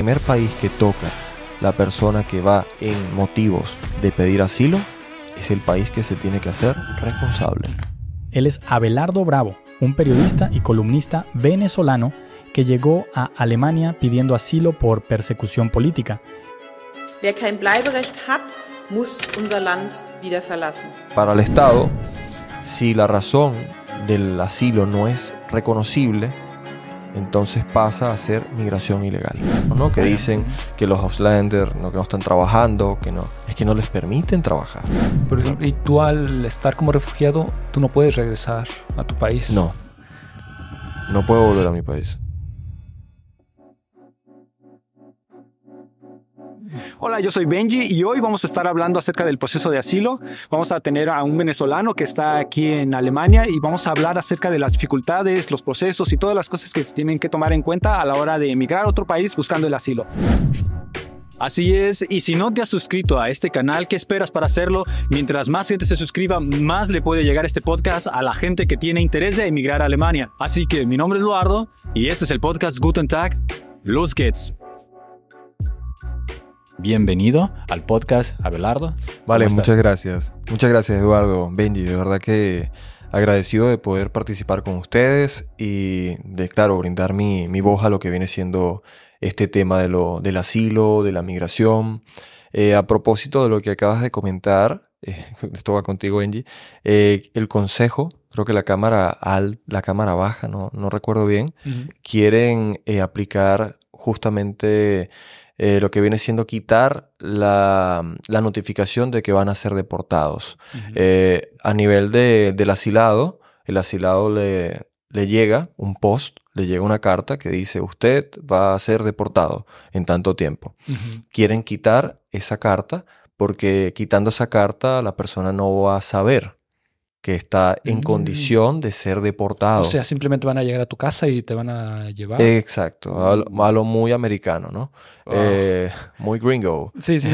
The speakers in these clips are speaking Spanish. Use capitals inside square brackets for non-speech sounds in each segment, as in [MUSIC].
primer país que toca la persona que va en motivos de pedir asilo es el país que se tiene que hacer responsable. Él es Abelardo Bravo, un periodista y columnista venezolano que llegó a Alemania pidiendo asilo por persecución política. Wer kein Bleiberecht hat, muss unser Land wieder verlassen. Para el Estado, si la razón del asilo no es reconocible, entonces pasa a ser migración ilegal. ¿no? Que dicen que los Ausländer no, que no están trabajando, que no, es que no les permiten trabajar. Por ejemplo, y tú al estar como refugiado, tú no puedes regresar a tu país. No, no puedo volver a mi país. Hola, yo soy Benji y hoy vamos a estar hablando acerca del proceso de asilo. Vamos a tener a un venezolano que está aquí en Alemania y vamos a hablar acerca de las dificultades, los procesos y todas las cosas que se tienen que tomar en cuenta a la hora de emigrar a otro país buscando el asilo. Así es, y si no te has suscrito a este canal, ¿qué esperas para hacerlo? Mientras más gente se suscriba, más le puede llegar este podcast a la gente que tiene interés de emigrar a Alemania. Así que mi nombre es Eduardo y este es el podcast Guten Tag. Los geht's. Bienvenido al podcast Abelardo. Vale, ¿Cómo muchas estás? gracias. Muchas gracias, Eduardo, Benji. De verdad que agradecido de poder participar con ustedes y de, claro, brindar mi, mi voz a lo que viene siendo este tema de lo, del asilo, de la migración. Eh, a propósito de lo que acabas de comentar, eh, [LAUGHS] esto va contigo, Benji, eh, el consejo, creo que la cámara al, la cámara baja, no, no recuerdo bien, quieren eh, aplicar justamente eh, lo que viene siendo quitar la, la notificación de que van a ser deportados. Eh, a nivel de- del asilado, el asilado le, le llega un post, le llega una carta que dice usted va a ser deportado en tanto tiempo. Quieren quitar esa carta porque quitando esa carta la persona no va a saber que está en Mm. condición de ser deportado. O sea, simplemente van a llegar a tu casa y te van a llevar. Exacto, a lo, a lo muy americano, ¿no? Oh. Eh, muy gringo. sí, [LAUGHS] sí.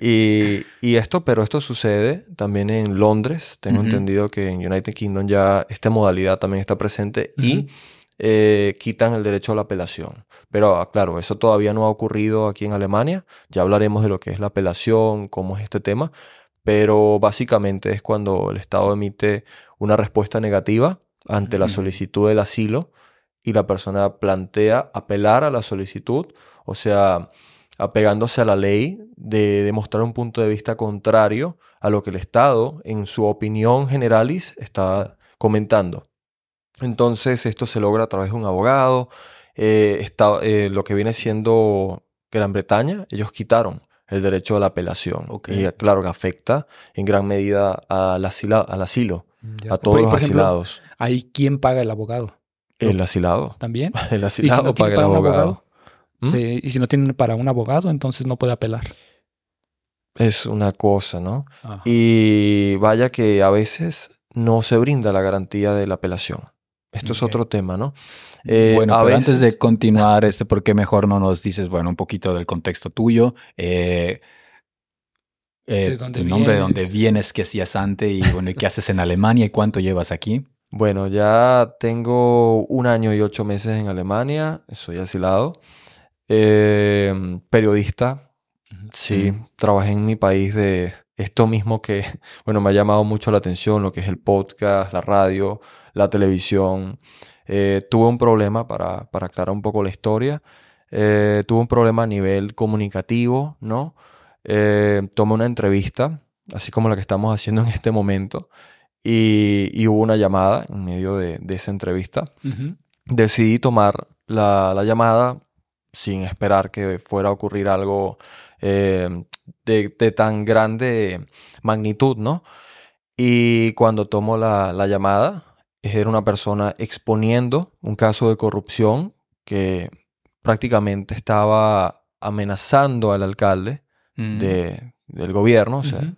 Y, y esto, pero esto sucede también en Londres. Tengo entendido que en United Kingdom ya esta modalidad también está presente y eh, quitan el derecho a la apelación. Pero ah, claro, eso todavía no ha ocurrido aquí en Alemania. Ya hablaremos de lo que es la apelación, cómo es este tema. Pero básicamente es cuando el Estado emite una respuesta negativa ante la solicitud del asilo y la persona plantea apelar a la solicitud, o sea, apegándose a la ley de demostrar un punto de vista contrario a lo que el Estado, en su opinión generalis, está comentando. Entonces, esto se logra a través de un abogado. Eh, está- eh, lo que viene siendo Gran Bretaña, ellos quitaron el derecho a la apelación. Ok. Y claro que afecta en gran medida al, asila- al asilo, Ya. a todos Por- los por ejemplo, asilados. Ahí, ¿quién paga el abogado? El asilado. ¿También? [LAUGHS] El ¿Y si asilado no paga el abogado. abogado? ¿Mm? Sí, y si no tienen para un abogado, entonces no puede apelar. Es una cosa, ¿no? Ajá. Y vaya que a veces no se brinda la garantía de la apelación. Esto es otro tema, ¿no? Eh, bueno, a pero antes de continuar, este, ¿por qué mejor no nos dices, bueno, un poquito del contexto tuyo? Eh, eh, ¿De dónde tu nombre, de dónde vienes? vienes, qué hacías antes y bueno, ¿y qué haces en Alemania y cuánto llevas aquí? Bueno, ya tengo un año y ocho meses en Alemania, soy asilado. Eh, periodista, sí, trabajé en mi país de esto mismo que, [LAUGHS] bueno, me ha llamado mucho la atención, lo que es el podcast, la radio, la televisión. Eh, tuve un problema, para, para aclarar un poco la historia, eh, tuve un problema a nivel comunicativo, ¿no? Eh, tomé una entrevista, así como la que estamos haciendo en este momento, y, y hubo una llamada en medio de, de esa entrevista. Decidí tomar la, la llamada sin esperar que fuera a ocurrir algo eh, de, de tan grande magnitud, ¿no? Y cuando tomo la, la llamada, era una persona exponiendo un caso de corrupción que prácticamente estaba amenazando al alcalde Mm. de- del gobierno. O sea, Ujú.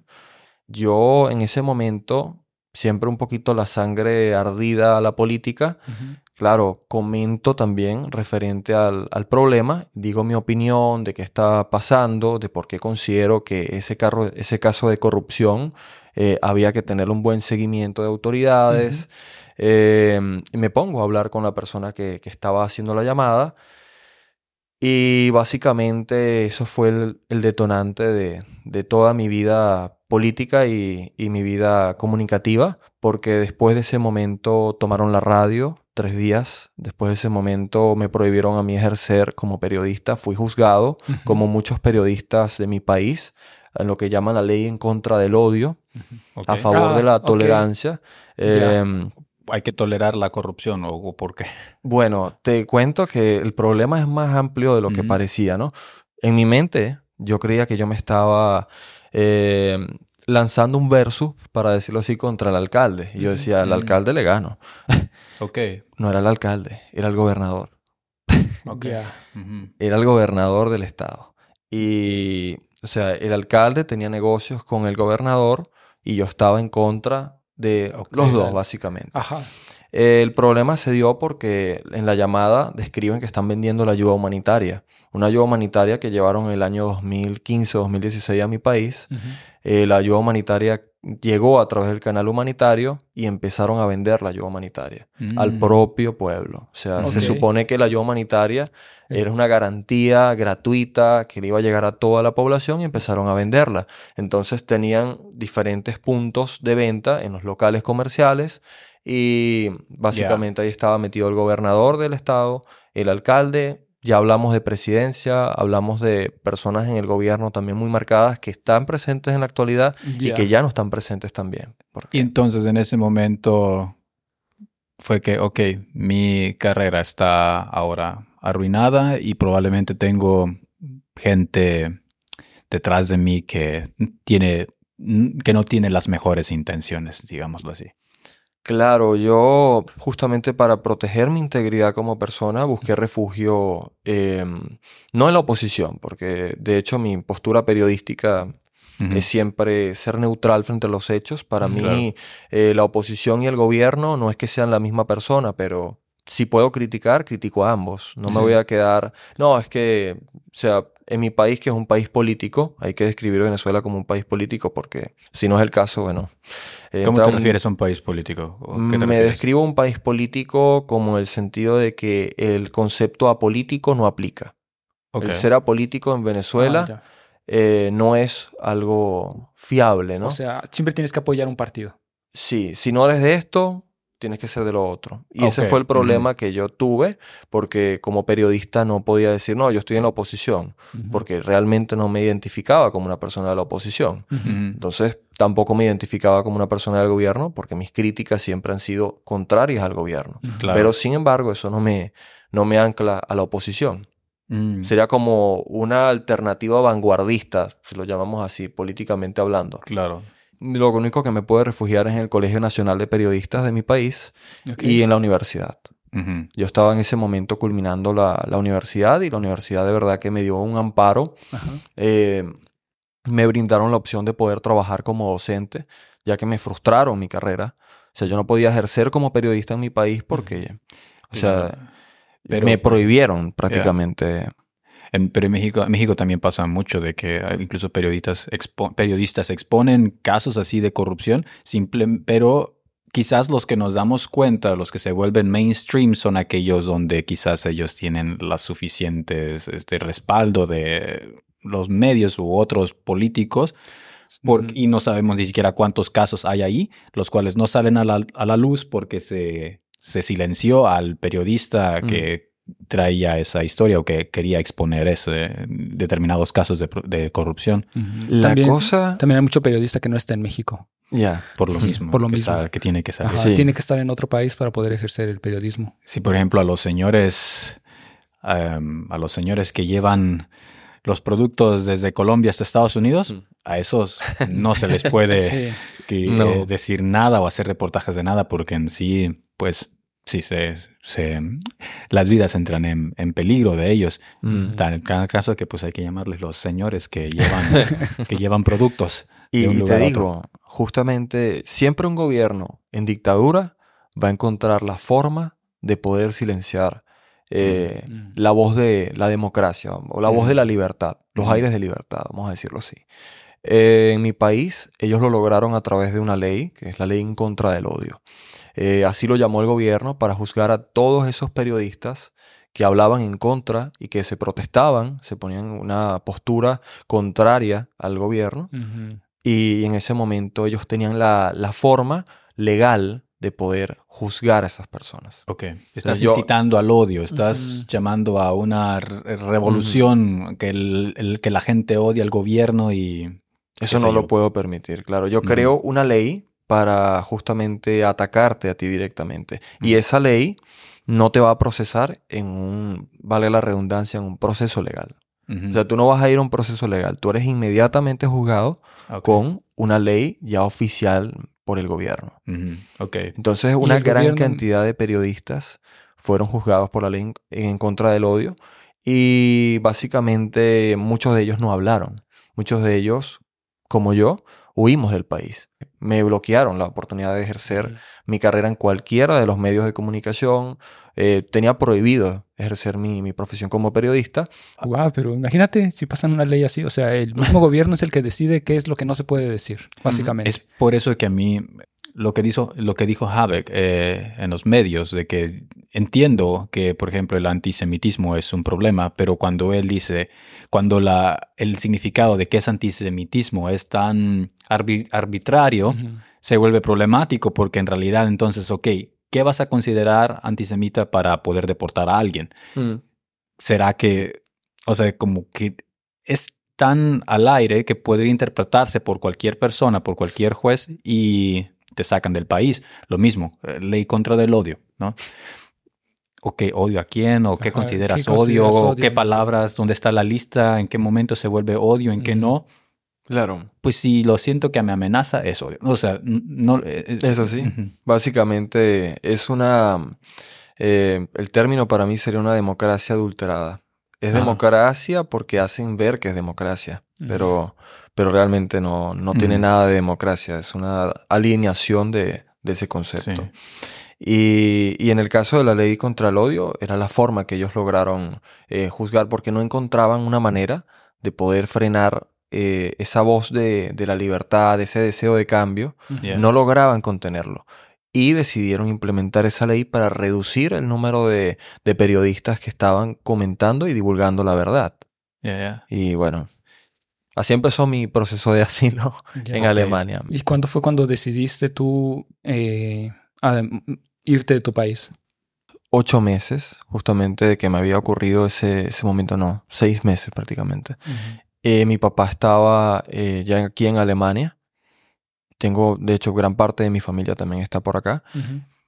yo en ese momento, siempre un poquito la sangre ardida a la política, claro, comento también referente al, al problema, digo mi opinión de qué está pasando, de por qué considero que ese, carro, ese caso de corrupción eh, había que tener un buen seguimiento de autoridades. Eh, me pongo a hablar con la persona que, que estaba haciendo la llamada Y básicamente eso fue el, el detonante de, de, toda mi vida política y, y, mi vida comunicativa, porque después de ese momento tomaron la radio, tres días, después de ese momento me prohibieron a mí ejercer como periodista, fui juzgado, uh -huh. como muchos periodistas de mi país, en lo que llaman la ley en contra del odio, uh -huh. okay. a favor ah, de la tolerancia. Okay. Eh, hay que tolerar la corrupción o por qué? Bueno, te cuento que el problema es más amplio de lo que parecía, ¿no? En mi mente, yo creía que yo me estaba eh, lanzando un verso, para decirlo así, contra el alcalde. Y yo decía, al mm. alcalde le gano. ok. [LAUGHS] No era el alcalde, era el gobernador. ok. Uh -huh. Era el gobernador del estado. Y, o sea, el alcalde tenía negocios con el gobernador y yo estaba en contra de okay, los dos, básicamente. Ajá. El problema se dio porque en la llamada describen que están vendiendo la ayuda humanitaria. Una ayuda humanitaria que llevaron el año 2015-2016 a mi país. Uh -huh. eh, la ayuda humanitaria llegó a través del canal humanitario y empezaron a vender la ayuda humanitaria mm. al propio pueblo. O sea, okay. se supone que la ayuda humanitaria era una garantía gratuita que le iba a llegar a toda la población y empezaron a venderla. Entonces tenían diferentes puntos de venta en los locales comerciales y básicamente yeah. ahí estaba metido el gobernador del estado, el alcalde, ya hablamos de presidencia, hablamos de personas en el gobierno también muy marcadas que están presentes en la actualidad yeah. y que ya no están presentes también. Y entonces en ese momento fue que, ok, mi carrera está ahora arruinada y probablemente tengo gente detrás de mí que tiene que no tiene las mejores intenciones, digámoslo así. Claro, yo justamente para proteger mi integridad como persona busqué refugio eh, no en la oposición, porque de hecho mi postura periodística uh -huh. es siempre ser neutral frente a los hechos. Para uh -huh. mí eh, la oposición y el gobierno no es que sean la misma persona, pero si puedo criticar, critico a ambos. No sí. me voy a quedar, no, es que, o sea, en mi país, que es un país político, hay que describir Venezuela como un país político porque si no es el caso, bueno. Eh, ¿Cómo te refieres a un país político? me refieres? describo un país político como el sentido de que el concepto apolítico no aplica. Okay. El ser apolítico en Venezuela ah, eh, no es algo fiable, ¿no? O sea, siempre tienes que apoyar un partido. Sí, si no eres de esto, tienes que ser de lo otro. Y okay. ese fue el problema uh -huh. que yo tuve, porque como periodista no podía decir, no, yo estoy en la oposición, uh -huh. porque realmente no me identificaba como una persona de la oposición. Uh -huh. Entonces, tampoco me identificaba como una persona del gobierno, porque mis críticas siempre han sido contrarias al gobierno. Claro. Pero, sin embargo, eso no me, no me ancla a la oposición. Mm. Sería como una alternativa vanguardista, si lo llamamos así, políticamente hablando. Claro lo único que me puede refugiar es en el Colegio Nacional de Periodistas de mi país okay. y en la universidad. Uh -huh. Yo estaba en ese momento culminando la, la, universidad y la universidad de verdad que me dio un amparo. Uh -huh. eh, me brindaron la opción de poder trabajar como docente, ya que me frustraron mi carrera. O sea, yo no podía ejercer como periodista en mi país porque, uh -huh. o sea, Pero, me prohibieron prácticamente. Yeah. En, pero en México, en México también pasa mucho de que incluso periodistas, expo, periodistas exponen casos así de corrupción, simple, pero quizás los que nos damos cuenta, los que se vuelven mainstream, son aquellos donde quizás ellos tienen las suficientes este, respaldo de los medios u otros políticos. Por, y no sabemos ni siquiera cuántos casos hay ahí, los cuales no salen a la, a la luz porque se, se silenció al periodista mm. que traía esa historia o que quería exponer ese, determinados casos de, de corrupción. Uh -huh. La también, cosa... También hay mucho periodista que no está en México. Ya. Yeah. Por lo mismo. Por lo que mismo. Sabe, que tiene que saber. Sí. Tiene que estar en otro país para poder ejercer el periodismo. Sí, por ejemplo, a los señores, um, a los señores que llevan los productos desde Colombia hasta Estados Unidos, a esos no se les puede [LAUGHS] sí. que, no. decir nada o hacer reportajes de nada porque en sí, pues sí, se, se, las vidas entran en, en peligro de ellos. Mm. Tal, en cada caso que pues hay que llamarles los señores que llevan, [LAUGHS] que llevan productos. Y, y te digo, justamente, siempre un gobierno en dictadura va a encontrar la forma de poder silenciar eh, mm. mm. la voz de la democracia o la mm. voz de la libertad, los aires de libertad, vamos a decirlo así. Eh, en mi país, ellos lo lograron a través de una ley, que es la ley en contra del odio. Eh, así lo llamó el gobierno para juzgar a todos esos periodistas que hablaban en contra y que se protestaban, se ponían en una postura contraria al gobierno. Y en ese momento ellos tenían la, la forma legal de poder juzgar a esas personas. Ok. Estás incitando al odio, estás llamando a una re- revolución, que, el, el- que la gente odia al gobierno y... Eso no yo. lo puedo permitir, claro. Yo creo una ley para justamente atacarte a ti directamente. Y Ujú. esa ley no te va a procesar en un, vale la redundancia, en un proceso legal. O sea, tú no vas a ir a un proceso legal. Tú eres inmediatamente juzgado con una ley ya oficial por el gobierno. Ujú. Ok. Entonces, una gran gobierno- cantidad de periodistas fueron juzgados por la ley en contra del odio y básicamente muchos de ellos no hablaron. Muchos de ellos, como yo, huimos del país. Me bloquearon la oportunidad de ejercer mi carrera en cualquiera de los medios de comunicación. Eh, tenía prohibido ejercer mi, mi profesión como periodista. Guau, pero imagínate si pasan una ley así. O sea, el mismo [LAUGHS] gobierno es el que decide qué es lo que no se puede decir, básicamente. Es por eso que a mí lo que dijo, lo que dijo Habeck eh, en los medios, de que entiendo que, por ejemplo, el antisemitismo es un problema, pero cuando él dice, cuando la, el significado de qué es antisemitismo es tan arbi- arbitrario, se vuelve problemático porque en realidad entonces, ok, ¿qué vas a considerar antisemita para poder deportar a alguien? ¿Será que, o sea, como que es tan al aire que podría interpretarse por cualquier persona, por cualquier juez y te sacan del país? Lo mismo, eh, ley contra del odio, ¿no? ¿O qué odio a quién? ¿O qué Ajá, consideras ¿qué odio? consideras ¿O odio? ¿Qué palabras? ¿Dónde está la lista? ¿En qué momento se vuelve odio? ¿En qué no? Claro. Pues si lo siento que me amenaza, es odio. O sea, no... eh, eh, Es así. Básicamente es una... eh, el término para mí sería una democracia adulterada. Es Ah. democracia porque hacen ver que es democracia, pero, pero realmente no, no tiene nada de democracia. Es una alineación de, de ese concepto. Sí. Y, y en el caso de la ley contra el odio, era la forma que ellos lograron eh, juzgar porque no encontraban una manera de poder frenar eh, esa voz de, de la libertad, ese deseo de cambio. Yeah. No lograban contenerlo. Y decidieron implementar esa ley para reducir el número de, de periodistas que estaban comentando y divulgando la verdad. Yeah, yeah. Y bueno, así empezó mi proceso de asilo [LAUGHS] Ya. en. Alemania. ¿Y cuándo fue cuando decidiste tú eh, a- m- irte de tu país? Ocho meses, justamente, de que me había ocurrido ese, ese momento, no, seis meses prácticamente. Eh, mi papá estaba eh, ya aquí en Alemania. Tengo, de hecho, gran parte de mi familia también está por acá.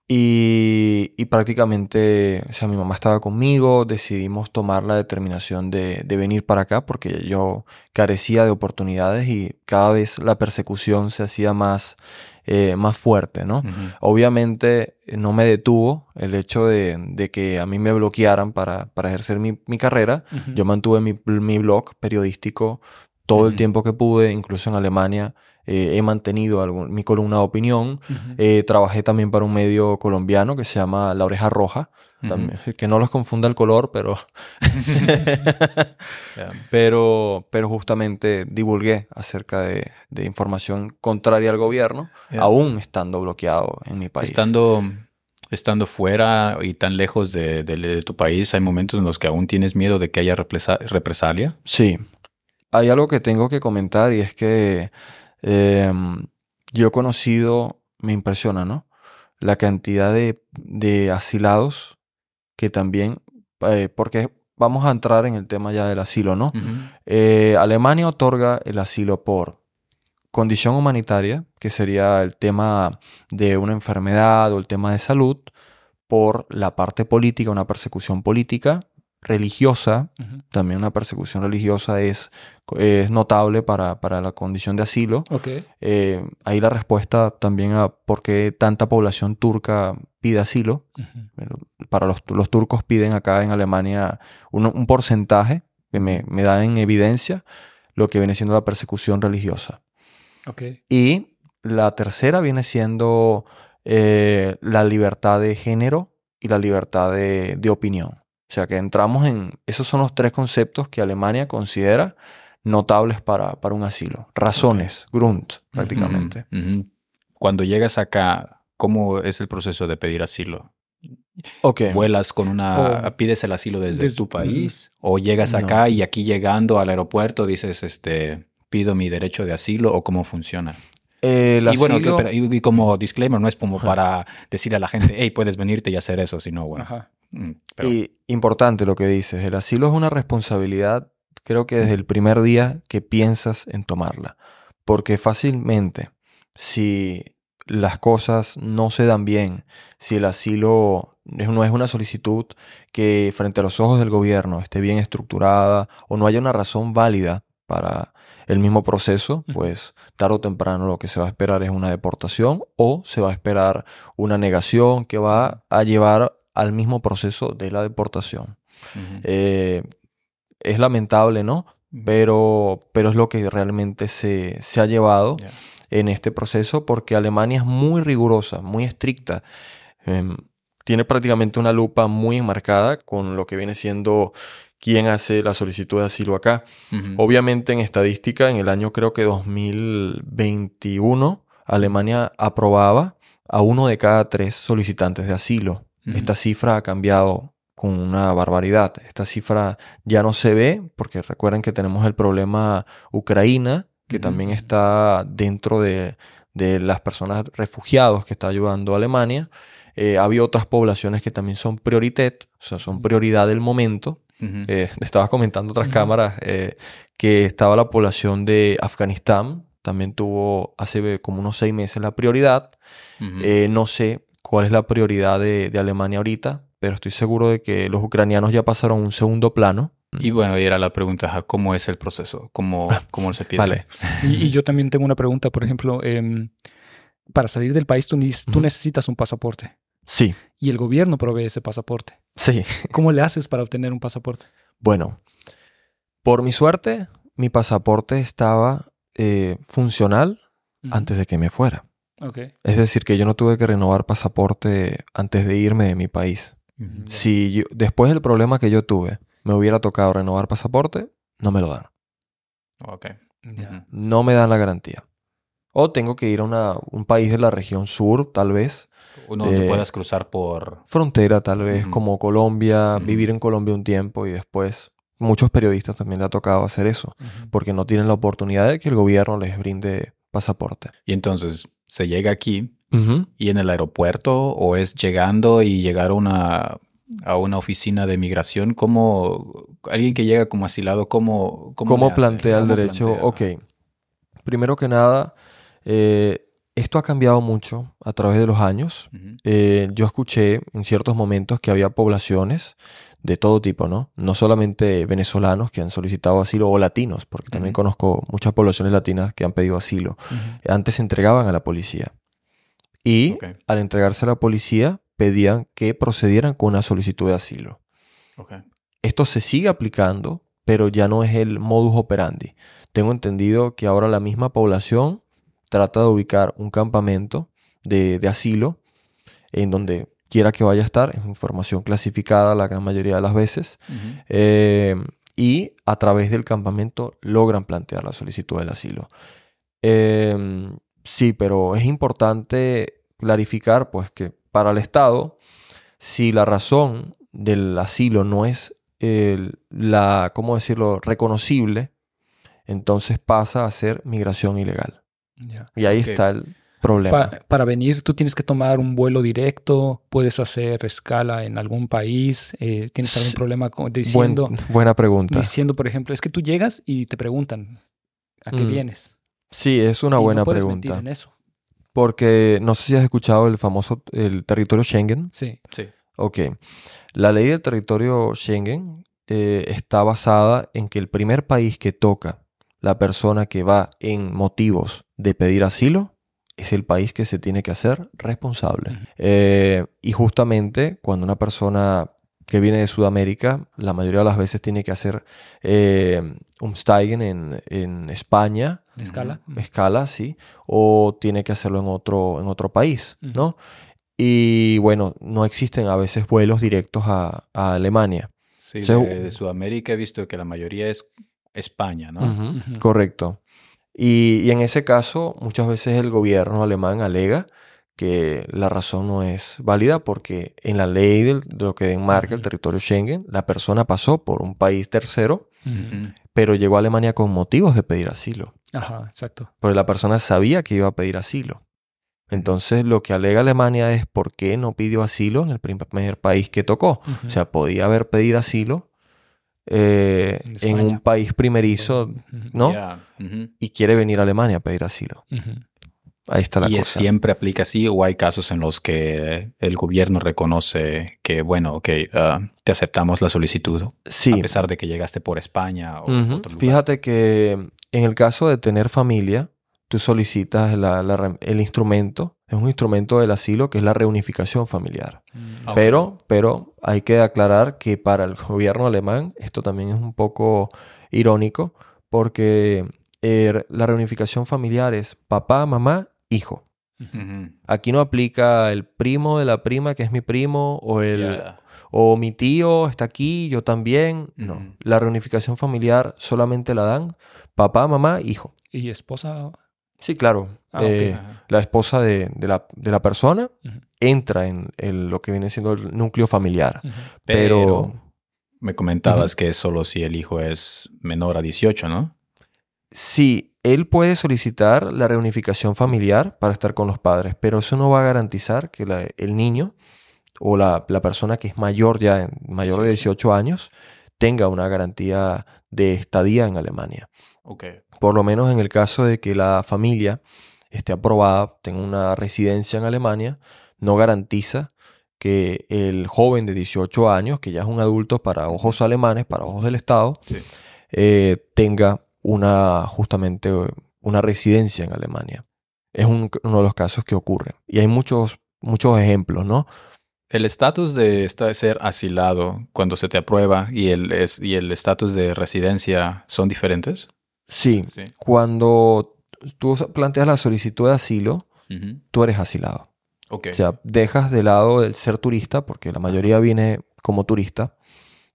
Y, y prácticamente, o sea, mi mamá estaba conmigo, decidimos tomar la determinación de, de venir para acá porque yo carecía de oportunidades y cada vez la persecución se hacía más, eh, más fuerte, ¿no? Obviamente eh, no me detuvo el hecho de, de que a mí me bloquearan para, para ejercer mi, mi carrera. Yo mantuve mi, mi blog periodístico todo el tiempo que pude, incluso en Alemania eh, he mantenido algún- mi columna de opinión. Ujú. Eh, trabajé también para un medio colombiano que se llama La Oreja Roja. También, que no los confunda el color, pero, [LAUGHS] Yeah. [LAUGHS] pero, pero justamente divulgué acerca de, de información contraria al gobierno, Yeah. aún estando bloqueado en mi país. Estando, estando fuera y tan lejos de, de- de tu país, hay momentos en los que aún tienes miedo de que haya represa- represalia. Sí. Hay algo que tengo que comentar y es que em, yo he conocido, me impresiona, ¿no? La cantidad de, de asilados que también, eh, porque vamos a entrar en el tema ya del asilo, ¿no? Eh, Alemania otorga el asilo por condición humanitaria, que sería el tema de una enfermedad o el tema de salud, por la parte política, una persecución política, religiosa, también una persecución religiosa es, es notable para, para la condición de asilo. Eh, ahí la respuesta también a por qué tanta población turca pide asilo. Para los, los turcos piden acá en Alemania un, un porcentaje que me, me da en evidencia lo que viene siendo la persecución religiosa. Y la tercera viene siendo eh, la libertad de género y la libertad de, de opinión. O sea que entramos en... Esos son los tres conceptos que Alemania considera notables para, para un asilo. Razones, Grund, prácticamente. Cuando llegas acá, ¿cómo es el proceso de pedir asilo? Ok. vuelas con una, O- pides el asilo desde, Desde- tu país, o llegas No. acá y aquí llegando al aeropuerto dices, este, pido mi derecho de asilo, o cómo funciona. El Y bueno, que- asilo- pero- y, y como disclaimer, no es como para decirle a la gente, hey, puedes venirte y hacer eso, sino bueno. Ajá. Mm, pero- Y importante lo que dices, el asilo es una responsabilidad, creo que desde el primer día que piensas en tomarla, porque fácilmente, si las cosas no se dan bien, si el asilo no es una solicitud que frente a los ojos del gobierno esté bien estructurada o no haya una razón válida para el mismo proceso, pues tarde o temprano lo que se va a esperar es una deportación o se va a esperar una negación que va a llevar al mismo proceso de la deportación. Eh, es lamentable, ¿no? Pero, pero es lo que realmente se, se ha llevado en este proceso porque Alemania es muy rigurosa, muy estricta. Em, tiene prácticamente una lupa muy enmarcada con lo que viene siendo quién hace la solicitud de asilo acá. Obviamente en estadística, en el año creo que 2021, Alemania aprobaba a uno de cada tres solicitantes de asilo. Esta cifra ha cambiado con una barbaridad. Esta cifra ya no se ve porque recuerden que tenemos el problema Ucrania, que también está dentro de, de las personas refugiados que está ayudando a Alemania. Eh, había otras poblaciones que también son prioritet, o sea, son prioridad del momento. Eh, estabas comentando otras cámaras eh, que estaba la población de Afganistán, también tuvo hace como unos seis meses la prioridad. No sé cuál es la prioridad de, de Alemania ahorita, pero estoy seguro de que los ucranianos ya pasaron a un segundo plano. Y bueno, y era la pregunta, ¿cómo es el proceso? ¿Cómo, [LAUGHS] cómo se pide? Vale. Y, y yo también tengo una pregunta, por ejemplo, em, para salir del país tú, necesitas un pasaporte Sí, y el gobierno provee ese pasaporte. sí. ¿Cómo le haces para obtener un pasaporte? Bueno, por mi suerte, mi pasaporte estaba eh, funcional antes de que me fuera. Es decir, que yo no tuve que renovar pasaporte antes de irme de mi país. Si yo- después del problema que yo tuve me hubiera tocado renovar pasaporte, no me lo dan. Ok. No me dan la garantía. O tengo que ir a una- un país de la región sur, tal vez, Uno donde Eh, puedas cruzar por... frontera, tal vez, como Colombia, vivir en Colombia un tiempo y después. Muchos periodistas también le ha tocado hacer eso, porque no tienen la oportunidad de que el gobierno les brinde pasaporte. Y entonces se llega aquí y en el aeropuerto o es llegando y llegar a una, a una oficina de migración, ¿cómo alguien que llega como asilado, cómo, cómo, plantea el ¿Cómo derecho? plantea? Ok. Primero que nada, eh, esto ha cambiado mucho a través de los años. Eh, yo escuché en ciertos momentos que había poblaciones de todo tipo, ¿no? No solamente venezolanos que han solicitado asilo o latinos, porque también conozco muchas poblaciones latinas que han pedido asilo. Antes se entregaban a la policía. Y al entregarse a la policía, pedían que procedieran con una solicitud de asilo. Esto se sigue aplicando, pero ya no es el modus operandi. Tengo entendido que ahora la misma población trata de ubicar un campamento de, de asilo en donde quiera que vaya a estar, es información clasificada la gran mayoría de las veces, eh, y a través del campamento logran plantear la solicitud del asilo. Eh, sí, pero es importante clarificar pues que para el Estado, si la razón del asilo no es la, ¿cómo decirlo?, reconocible, entonces pasa a ser migración ilegal. Y ahí está el problema. Pa- para venir, tú tienes que tomar un vuelo directo, puedes hacer escala en algún país, eh, tienes algún problema con, Buen- diciendo, buena pregunta. diciendo, por ejemplo, es que tú llegas y te preguntan a qué Mm, vienes. Sí, es una Y no buena mentir pregunta. en eso. Porque no sé si has escuchado el famoso el territorio Schengen. Sí. Sí. Ok. La ley del territorio Schengen eh, está basada en que el primer país que toca la persona que va en motivos de pedir asilo es el país que se tiene que hacer responsable. Eh, y justamente cuando una persona que viene de Sudamérica, la mayoría de las veces tiene que hacer eh, un Steigen en, en España, ¿De escala? Escala, sí, o tiene que hacerlo en otro, en otro país. ¿no? Y bueno, no existen a veces vuelos directos a, a Alemania. Sí, Se- de, de Sudamérica he visto que la mayoría es España, ¿no? Correcto. Y, y en ese caso, muchas veces el gobierno alemán alega que la razón no es válida porque en la ley del- de lo que enmarca el territorio Schengen, la persona pasó por un país tercero, pero llegó a Alemania con motivos de pedir asilo. Ajá, exacto. Porque la persona sabía que iba a pedir asilo. Entonces, lo que alega Alemania es por qué no pidió asilo en el primer país que tocó. O sea, podía haber pedido asilo eh, En un país primerizo, ¿no? Ya, ujú. Y quiere venir a Alemania a pedir asilo. ujú. Ahí está la ¿Y es cosa. siempre aplica así o hay casos en los que el gobierno reconoce que, bueno, ok, ah, te aceptamos la solicitud Sí. a pesar de que llegaste por España o Ujú. otro lugar? Fíjate que en el caso de tener familia, tú solicitas la- la re- el instrumento, es un instrumento del asilo que es la reunificación familiar. Ah, ok. Pero, pero hay que aclarar que para el gobierno alemán esto también es un poco irónico porque eh, la reunificación familiar es papá, mamá, hijo. Aquí no aplica el primo de la prima que es mi primo o el o mi tío está aquí, yo también. No, la reunificación familiar solamente la dan papá, mamá, hijo. ¿Y esposa? Sí, claro. Ah. Eh, la esposa de, de la, de la persona entra en el- lo que viene siendo el núcleo familiar. Pero, Pero me comentabas que es solo si el hijo es menor a 18, ¿no? sí, él puede solicitar la reunificación familiar para estar con los padres, pero eso no va a garantizar que la- el niño o la, la persona que es mayor ya, mayor de 18 años, tenga una garantía de estadía en Alemania. Por lo menos en el caso de que la familia esté aprobada, tenga una residencia en Alemania, no garantiza que el joven de 18 años, que ya es un adulto para ojos alemanes, para ojos del Estado, Sí. eh, tenga una justamente una residencia en Alemania. Es un- uno de los casos que ocurre. Y hay muchos, muchos ejemplos, ¿no? El estatus de ser asilado cuando se te aprueba y el es- y el estatus de residencia son diferentes. Sí, Sí. cuando tú planteas la solicitud de asilo, tú eres asilado. Ok. O sea, dejas de lado el ser turista, porque la mayoría viene como turista,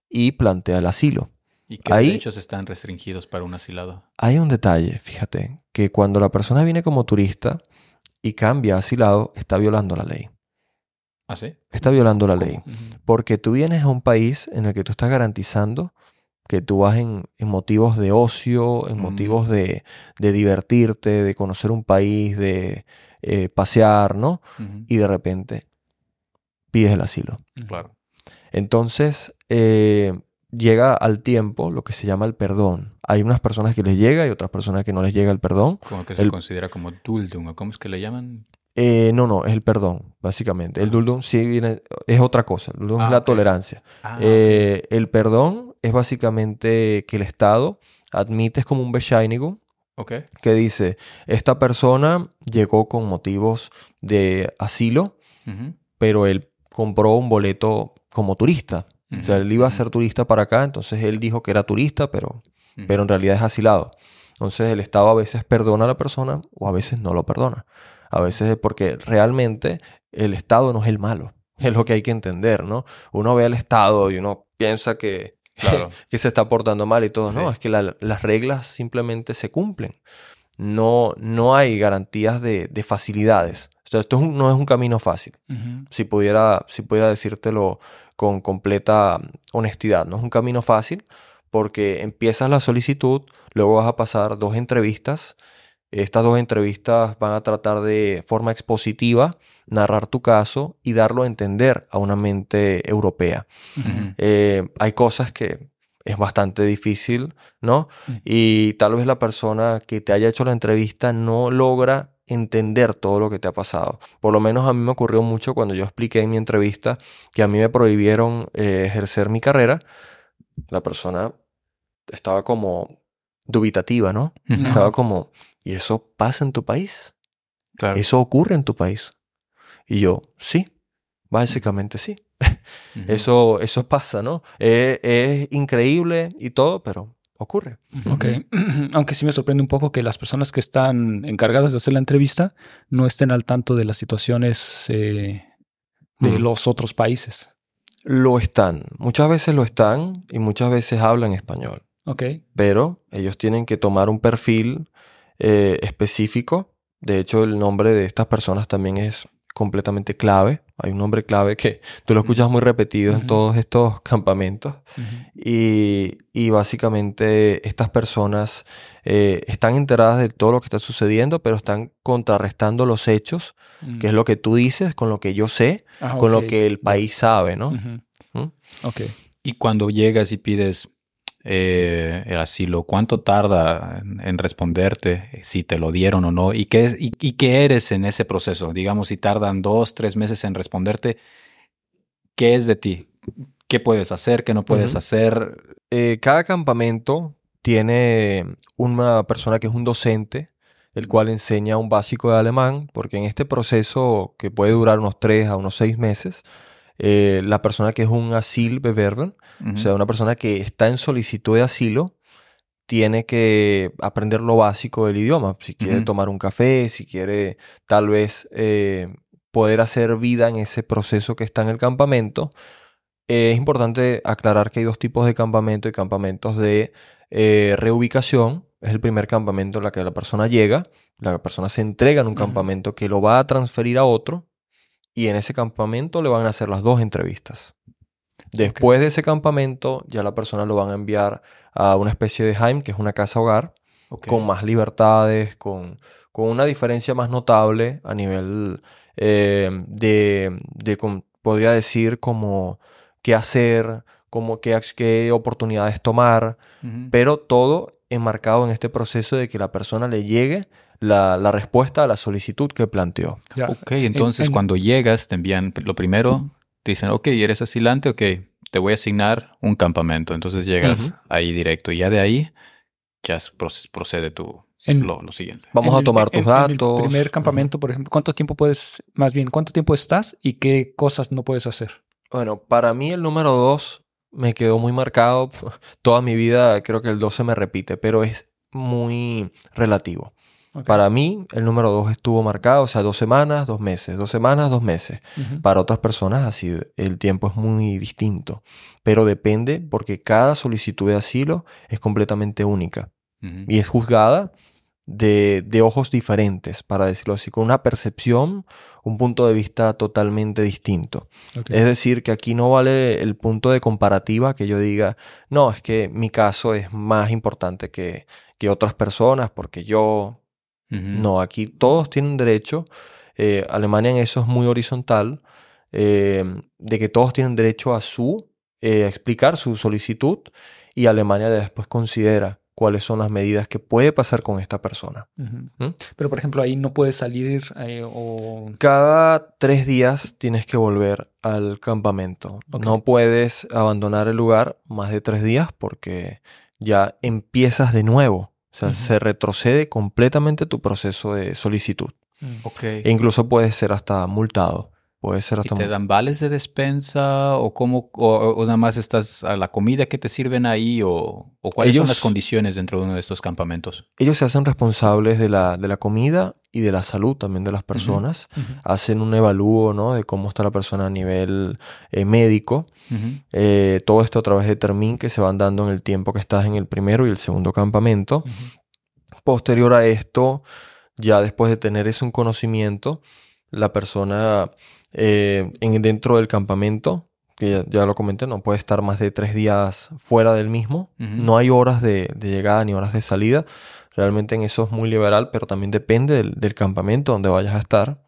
y plantea el asilo. ¿Y qué ahí- derechos están restringidos para un asilado? Hay un detalle, fíjate, que cuando la persona viene como turista y cambia a asilado, está violando la ley. ¿Ah, sí? Está violando la ¿Cómo? ley. Porque tú vienes a un país en el que tú estás garantizando que tú vas en, en motivos de ocio, en Mm. motivos de, de divertirte, de conocer un país, de eh, pasear, ¿no? Y de repente pides el asilo. Claro. Entonces, eh, llega al tiempo lo que se llama el perdón. Hay unas personas que les llega y otras personas que no les llega el perdón. Como que se El- considera como duldung, ¿o ¿cómo es que le llaman? Eh, no, no, es el perdón, básicamente. El Ajá. Duldum sí viene, es otra cosa. El Duldum Ah, es la ok. tolerancia. Ah, Eh, El perdón es básicamente que el Estado admite, es como un Bescheinigung, que dice, esta persona llegó con motivos de asilo, pero él compró un boleto como turista. O sea, él iba a ser turista para acá, entonces él dijo que era turista, pero, pero en realidad es asilado. Entonces el Estado a veces perdona a la persona o a veces no lo perdona. A veces porque realmente el Estado no es el malo. [LAUGHS] Es lo que hay que entender, ¿no? Uno ve al Estado y uno piensa que, Claro. [LAUGHS] que se está portando mal y todo. No, es que la- las reglas simplemente se cumplen. No, no hay garantías de, de facilidades. O sea, esto es un- no es un camino fácil si pudiera, si pudiera decírtelo con completa honestidad. No es un camino fácil porque empiezas la solicitud, luego vas a pasar dos entrevistas. Estas dos entrevistas van a tratar de forma expositiva narrar tu caso y darlo a entender a una mente europea. Eh, hay cosas que es bastante difícil, ¿no? Y tal vez la persona que te haya hecho la entrevista no logra entender todo lo que te ha pasado. Por lo menos a mí me ocurrió mucho cuando yo expliqué en mi entrevista que a mí me prohibieron eh, ejercer mi carrera. La persona estaba como dubitativa, ¿no? Estaba como, ¿y eso pasa en tu país? Claro. ¿Eso ocurre en tu país? Y yo, sí, básicamente sí. [LAUGHS] Eso, eso pasa, ¿no? Eh, es increíble y todo, pero ocurre. Ok. [CLEARS THROAT] Aunque sí me sorprende un poco que las personas que están encargadas de hacer la entrevista no estén al tanto de las situaciones eh, de los otros países. Lo están. Muchas veces lo están y muchas veces hablan español. Ok. Pero ellos tienen que tomar un perfil eh, específico. De hecho, el nombre de estas personas también es completamente clave. Hay un nombre clave que tú lo escuchas muy repetido en todos estos [LAUGHS] campamentos. y, y, básicamente estas personas eh, están enteradas de todo lo que está sucediendo, pero están contrarrestando los hechos, que es lo que tú dices, con lo que yo sé, Ah, con lo que el país sabe, ¿no? ¿Mm? Ok. Y cuando llegas y pides eh, el asilo, ¿cuánto tarda en, en responderte si te lo dieron o no? ¿Y qué, es, y, y qué eres en ese proceso? Digamos, si tardan dos, tres meses en responderte, ¿qué es de ti? ¿Qué puedes hacer? ¿Qué no puedes hacer? Eh, cada campamento tiene una persona que es un docente, el cual enseña un básico de alemán, porque en este proceso, que puede durar unos tres a unos seis meses, eh, la persona que es un Asylbewerber, Ujú. o sea, una persona que está en solicitud de asilo, tiene que aprender lo básico del idioma. Si quiere tomar un café, si quiere tal vez eh, poder hacer vida en ese proceso que está en el campamento. Eh, es importante aclarar que hay dos tipos de campamento y campamentos de eh, reubicación. Es el primer campamento en la que la persona llega, la persona se entrega en un campamento que lo va a transferir a otro y en ese campamento le van a hacer las dos entrevistas. Después de ese campamento ya la persona lo van a enviar a una especie de Heim, que es una casa hogar, con más libertades, con, con una diferencia más notable a nivel eh, de, de podría decir, como qué hacer, como qué, qué oportunidades tomar, pero todo enmarcado en este proceso de que la persona le llegue la, la respuesta a la solicitud que planteó. Ya. Ok, entonces en- cuando llegas te envían, lo primero, te dicen, ok, eres asilante, ok, te voy a asignar un campamento. Entonces llegas ahí directo y ya de ahí ya procede tu, En- lo, lo siguiente. Vamos En a el- tomar en- tus en el datos. primer campamento, por ejemplo, ¿cuánto tiempo puedes, más bien, cuánto tiempo estás y qué cosas no puedes hacer? Bueno, para mí el número 2 me quedó muy marcado. [LAUGHS] Toda mi vida creo que el 2 se me repite, pero es muy relativo. Para mí el número 2 estuvo marcado, o sea, dos semanas, dos meses, dos semanas, dos meses. Para otras personas así el tiempo es muy distinto, pero depende porque cada solicitud de asilo es completamente única. Y es juzgada de, de ojos diferentes, para decirlo así, con una percepción, un punto de vista totalmente distinto. Es decir, que aquí no vale el punto de comparativa que yo diga, no, es que mi caso es más importante que, que otras personas porque yo... No, aquí todos tienen derecho. eh, Alemania en eso es muy horizontal, eh, de que todos tienen derecho a su, eh, a explicar su solicitud y Alemania después considera cuáles son las medidas que puede pasar con esta persona. ¿Mm? Pero, por ejemplo, ahí no puedes salir eh, o... Cada tres días tienes que volver al campamento. No puedes abandonar el lugar más de tres días porque ya empiezas de nuevo. O sea, se retrocede completamente tu proceso de solicitud. Mm. Ok. E incluso puedes ser hasta multado. Puede ser ¿Y hasta te mul- dan vales de despensa o cómo o, o nada más estás a la comida que te sirven ahí o, o cuáles son las condiciones dentro de uno de estos campamentos? Ellos se hacen responsables de la, de la comida y de la salud también de las personas. Hacen un evalúo ¿no? de cómo está la persona a nivel eh, médico. Eh, todo esto a través de Termin que se van dando en el tiempo que estás en el primero y el segundo campamento. Posterior a esto, ya después de tener ese un conocimiento, la persona eh, en, dentro del campamento, que ya, ya lo comenté, no puede estar más de tres días fuera del mismo. No hay horas de, de llegada ni horas de salida. Realmente en eso es muy liberal, pero también depende del, del campamento donde vayas a estar.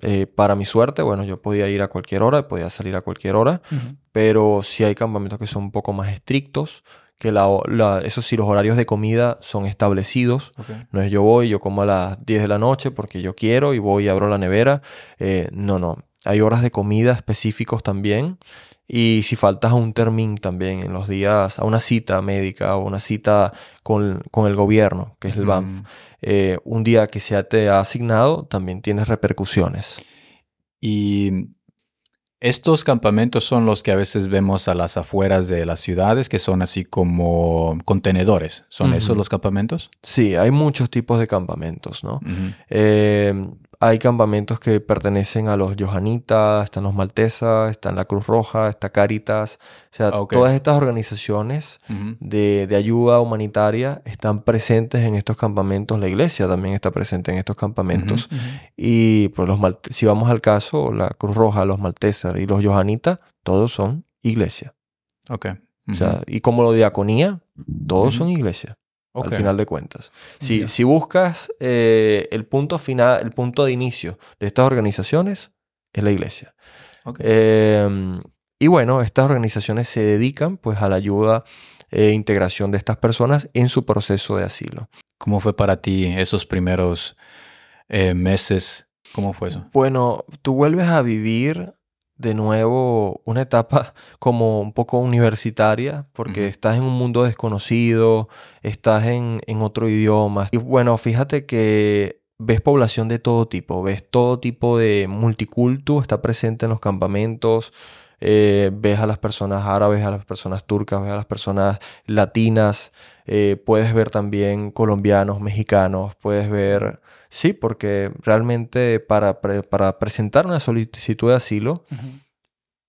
Eh, para mi suerte, bueno, yo podía ir a cualquier hora, podía salir a cualquier hora, pero sí hay campamentos que son un poco más estrictos, que la, la- eso sí, los horarios de comida son establecidos. No es yo voy, yo como a las 10 de la noche porque yo quiero y voy y abro la nevera. Eh, no, no. Hay horas de comida específicos también. Y si faltas a un termin también en los días, a una cita médica o una cita con, con el gobierno, que es el Mm. eh, un día que se te ha asignado, también tienes repercusiones. Y estos campamentos son los que a veces vemos a las afueras de las ciudades, que son así como contenedores. ¿Son esos los campamentos? Sí, hay muchos tipos de campamentos, ¿no? Eh, hay campamentos que pertenecen a los Johanitas, están los Maltesas, están la Cruz Roja, está Caritas. O sea, Ok. todas estas organizaciones de, de ayuda humanitaria están presentes en estos campamentos. La iglesia también está presente en estos campamentos. Y pues los Mal- si vamos al caso, la Cruz Roja, los Maltesas y los Johanitas, todos son iglesia. Ok. O sea, y como lo diaconía, todos son iglesia Al final de cuentas. Si, si buscas eh, el punto final, el punto de inicio de estas organizaciones, es la iglesia. Eh, y bueno, estas organizaciones se dedican pues a la ayuda e integración de estas personas en su proceso de asilo. ¿Cómo fue para ti esos primeros eh, meses? ¿Cómo fue eso? Bueno, tú vuelves a vivir de nuevo una etapa [LAUGHS] como un poco universitaria, porque estás en un mundo desconocido, estás en, en otro idioma. Y bueno, fíjate que ves población de todo tipo, ves todo tipo de multicultu, está presente en los campamentos, eh, ves a las personas árabes, a las personas turcas, ves a las personas latinas, eh, puedes ver también colombianos, mexicanos, puedes ver... Sí, porque realmente para, pre- para presentar una solicitud de asilo,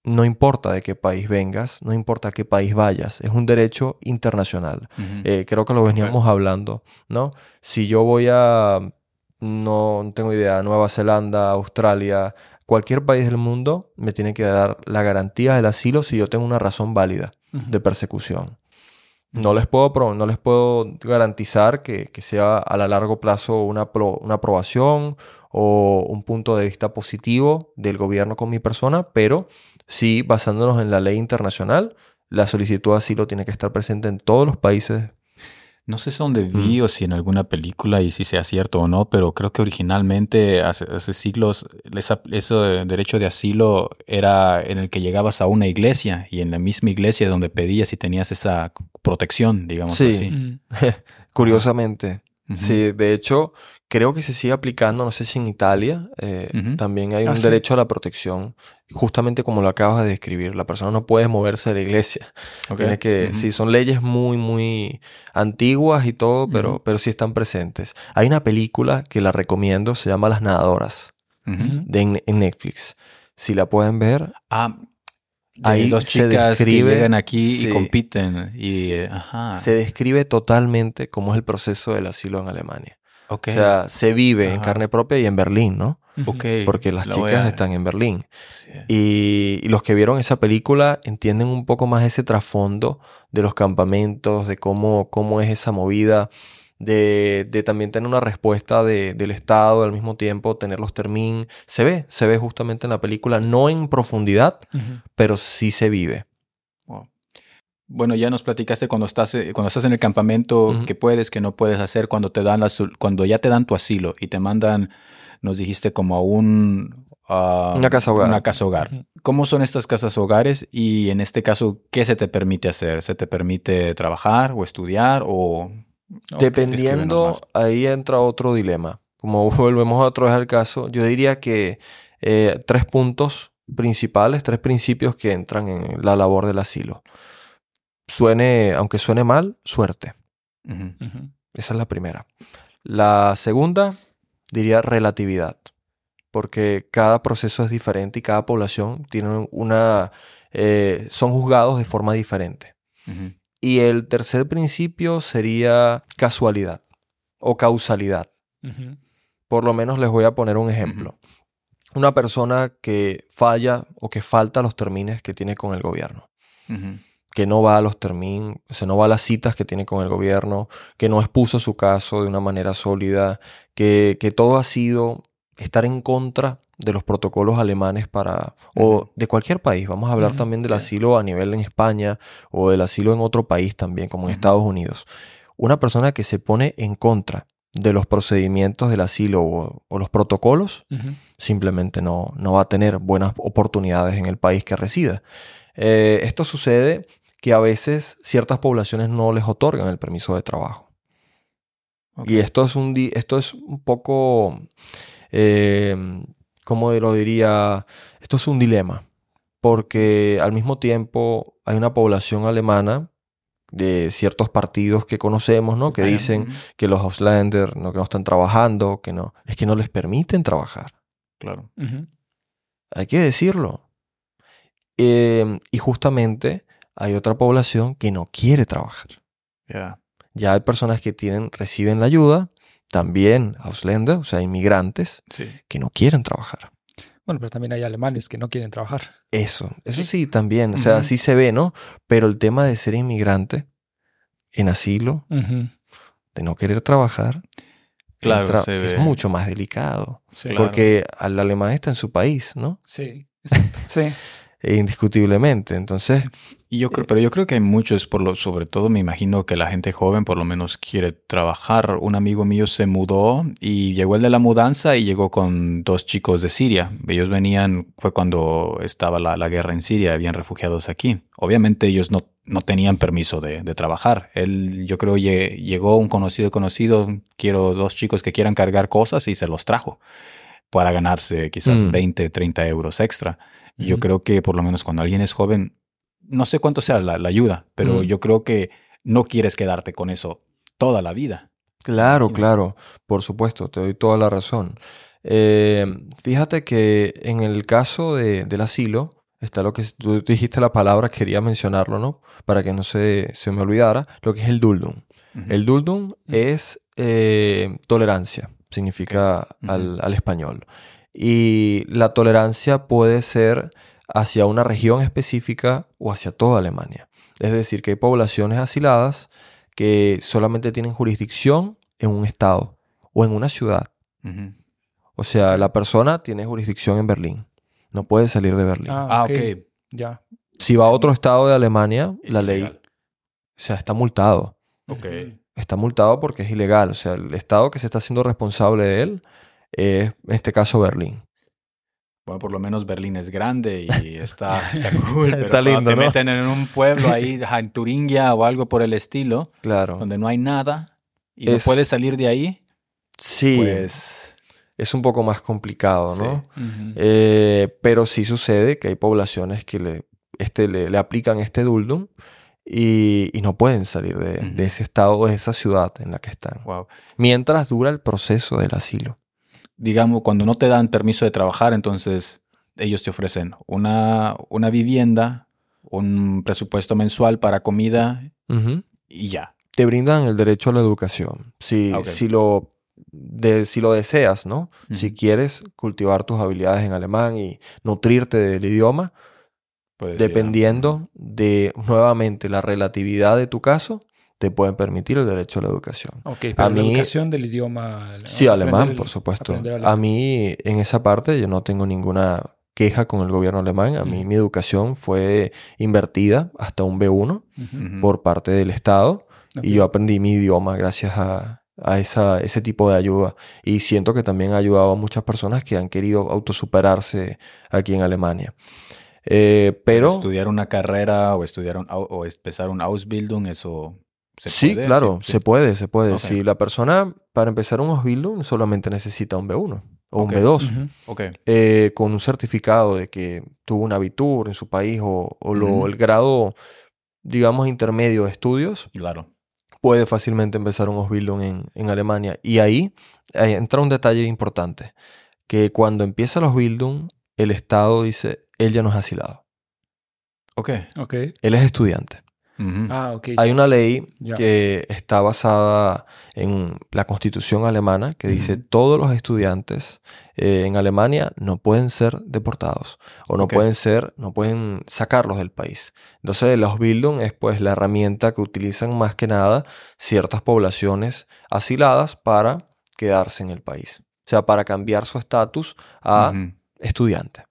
no importa de qué país vengas, no importa a qué país vayas, es un derecho internacional. Eh, creo que lo veníamos hablando, ¿no? Si yo voy a, no, no tengo idea, Nueva Zelanda, Australia, cualquier país del mundo, me tiene que dar la garantía del asilo si yo tengo una razón válida de persecución. No les puedo, no les puedo garantizar que, que sea a la largo plazo una, pro- una aprobación o un punto de vista positivo del gobierno con mi persona, pero sí, basándonos en la ley internacional, la solicitud de asilo tiene que estar presente en todos los países. No sé si dónde vi Mm. o si en alguna película y si sea cierto o no, pero creo que originalmente hace, hace siglos esa- ese derecho de asilo era en el que llegabas a una iglesia y en la misma iglesia donde pedías y tenías esa protección, digamos Sí. así. Mm. [LAUGHS] Curiosamente. Sí, de hecho, creo que se sigue aplicando, no sé si en Italia eh, también hay Ah, un sí. derecho a la protección, justamente como lo acabas de describir. La persona no puede moverse de la iglesia. Ok. Tiene que, sí, son leyes muy, muy antiguas y todo, pero, pero sí están presentes. Hay una película que la recomiendo, se llama Las Nadadoras, de, en, en Netflix. Si la pueden ver, Ah, Ahí dos se chicas describe- que llegan aquí sí. y compiten y Sí. eh, ajá. se describe totalmente cómo es el proceso del asilo en Alemania. O sea, se vive en carne propia y en Berlín, ¿no? Ok. Porque las La chicas están en Berlín. Sí. Y, y los que vieron esa película entienden un poco más ese trasfondo de los campamentos, de cómo, cómo es esa movida, de, de también tener una respuesta de- del Estado, al mismo tiempo tener los termin. Se ve, se ve justamente en la película, no en profundidad, pero sí se vive. Wow. Bueno, ya nos platicaste cuando estás, eh, cuando estás en el campamento, qué puedes, qué no puedes hacer, cuando te dan la sol- cuando ya te dan tu asilo y te mandan, nos dijiste como a un ah, Una casa hogar. Una casa hogar. ¿Cómo son estas casas hogares? Y en este caso, ¿qué se te permite hacer? ¿Se te permite trabajar o estudiar o Dependiendo, ahí entra otro dilema. Como [LAUGHS] volvemos a otra vez al caso, yo diría que eh, tres puntos principales, tres principios que entran en la labor del asilo. Suene, aunque suene mal, suerte. Esa es la primera. La segunda, diría relatividad, porque cada proceso es diferente y cada población tiene una, eh, son juzgados de forma diferente. Y el tercer principio sería casualidad o causalidad. Por lo menos les voy a poner un ejemplo. Una persona que falla o que falta a los términos que tiene con el gobierno, que no va a los términos, o sea, no va a las citas que tiene con el gobierno, que no expuso su caso de una manera sólida, que, que todo ha sido estar en contra de los protocolos alemanes para, o de cualquier país. Vamos a hablar también del asilo a nivel en España o del asilo en otro país también, como en. Estados Unidos. Una persona que se pone en contra de los procedimientos del asilo o, o los protocolos, simplemente no, no va a tener buenas oportunidades en el país que resida. Eh, esto sucede que a veces ciertas poblaciones no les otorgan el permiso de trabajo. Y esto es un, esto es un poco, eh, ¿cómo lo diría? Esto es un dilema, porque al mismo tiempo hay una población alemana de ciertos partidos que conocemos, ¿no? Que dicen que los Ausländer no, que no están trabajando, que no. Es que no les permiten trabajar. Claro. Hay que decirlo. Eh, y justamente hay otra población que no quiere trabajar. Ya. Ya hay personas que tienen, reciben la ayuda, también Ausländer, o sea, inmigrantes, Sí. que no quieren trabajar. Bueno, pero también hay alemanes que no quieren trabajar. Eso, eso sí también, o sea, Ujú. sí se ve, ¿no? Pero el tema de ser inmigrante en asilo, de no querer trabajar, Claro, se es mucho más delicado. Sí. Claro. Porque al alemán está en su país, ¿no? Sí, exacto. [LAUGHS] Sí. E indiscutiblemente. Entonces, Y yo creo, pero yo creo que hay muchos, por lo, sobre todo me imagino que la gente joven por lo menos quiere trabajar. Un amigo mío se mudó y llegó el de la mudanza y llegó con dos chicos de Siria. Ellos venían, fue cuando estaba la, la guerra en Siria, habían refugiados aquí. Obviamente ellos no, no tenían permiso de, de trabajar. Él, yo creo, lle- llegó un conocido conocido, quiero dos chicos que quieran cargar cosas y se los trajo para ganarse quizás Mm. 20, 30 euros extra. Yo creo que por lo menos cuando alguien es joven, no sé cuánto sea la, la ayuda, pero Mm. yo creo que no quieres quedarte con eso toda la vida. claro, claro, por supuesto, te doy toda la razón. Eh, fíjate que en el caso de- del asilo, está lo que tú dijiste la palabra, quería mencionarlo, ¿no? Para que no se, se me olvidara, lo que es el Duldum. El Duldum es eh, tolerancia, significa al, al español. Y la tolerancia puede ser hacia una región específica o hacia toda Alemania. Es decir, que hay poblaciones asiladas que solamente tienen jurisdicción en un estado o en una ciudad. O sea, la persona tiene jurisdicción en Berlín. No puede salir de Berlín. Ah, ok. Ya. Si va a otro estado de Alemania, Es la ley, o sea, está multado. Ok. Está multado porque es ilegal. O sea, el estado que se está haciendo responsable de él es, en este caso, Berlín. Bueno, por lo menos Berlín es grande y [LAUGHS] está, está cool. Pero Está lindo, te ¿no? meten en un pueblo ahí, [LAUGHS] en Turingia o algo por el estilo, Claro. donde no hay nada y Es- no puedes salir de ahí, Sí, pues... es un poco más complicado, ¿no? Sí. Eh, pero sí sucede que hay poblaciones que le, este, le, le aplican este duldum y, y no pueden salir de, ese estado o de esa ciudad en la que están. Wow. Mientras dura el proceso del asilo. digamos, cuando no te dan permiso de trabajar, entonces ellos te ofrecen una, una vivienda, un presupuesto mensual para comida y ya. Te brindan el derecho a la educación. Si, Ah, si, lo, de, si lo deseas, ¿no? Si quieres cultivar tus habilidades en alemán y nutrirte del idioma, A- dependiendo de nuevamente la relatividad de tu caso, te pueden permitir el derecho a la educación. Ok, pero A la mí- educación del idioma. Sí, alemán, por supuesto. A mí, en esa parte, yo no tengo ninguna queja con el gobierno alemán. A mí, Ujú. mi educación fue invertida hasta un B1 Ujú. Ujú. por parte del Estado y yo aprendí mi idioma gracias a, a esa, ese tipo de ayuda. Y siento que también ha ayudado a muchas personas que han querido autosuperarse aquí en Alemania. Eh, pero Estudiar una carrera o estudiar un, o empezar un Ausbildung, eso se sí, puede. claro, Sí, se puede, se puede. Si la persona para empezar un Ausbildung solamente necesita un B1 o un B2. Ujú. Ok. eh, con un certificado de que tuvo un abitur en su país o, o lo- el grado, digamos, intermedio de estudios, Claro. puede fácilmente empezar un Ausbildung en, en Alemania. Y ahí, ahí entra un detalle importante, que cuando empieza el Ausbildung, el Estado dice, él ya no es asilado, Ok. Ok. él es estudiante. Ah, ok. Hay una ley que está basada en la constitución alemana que dice Ujú. todos los estudiantes eh, en Alemania no pueden ser deportados o no pueden ser, no pueden sacarlos del país. Entonces el Ausbildung es pues la herramienta que utilizan más que nada ciertas poblaciones asiladas para quedarse en el país. O sea, para cambiar su estatus a Ujú. estudiante.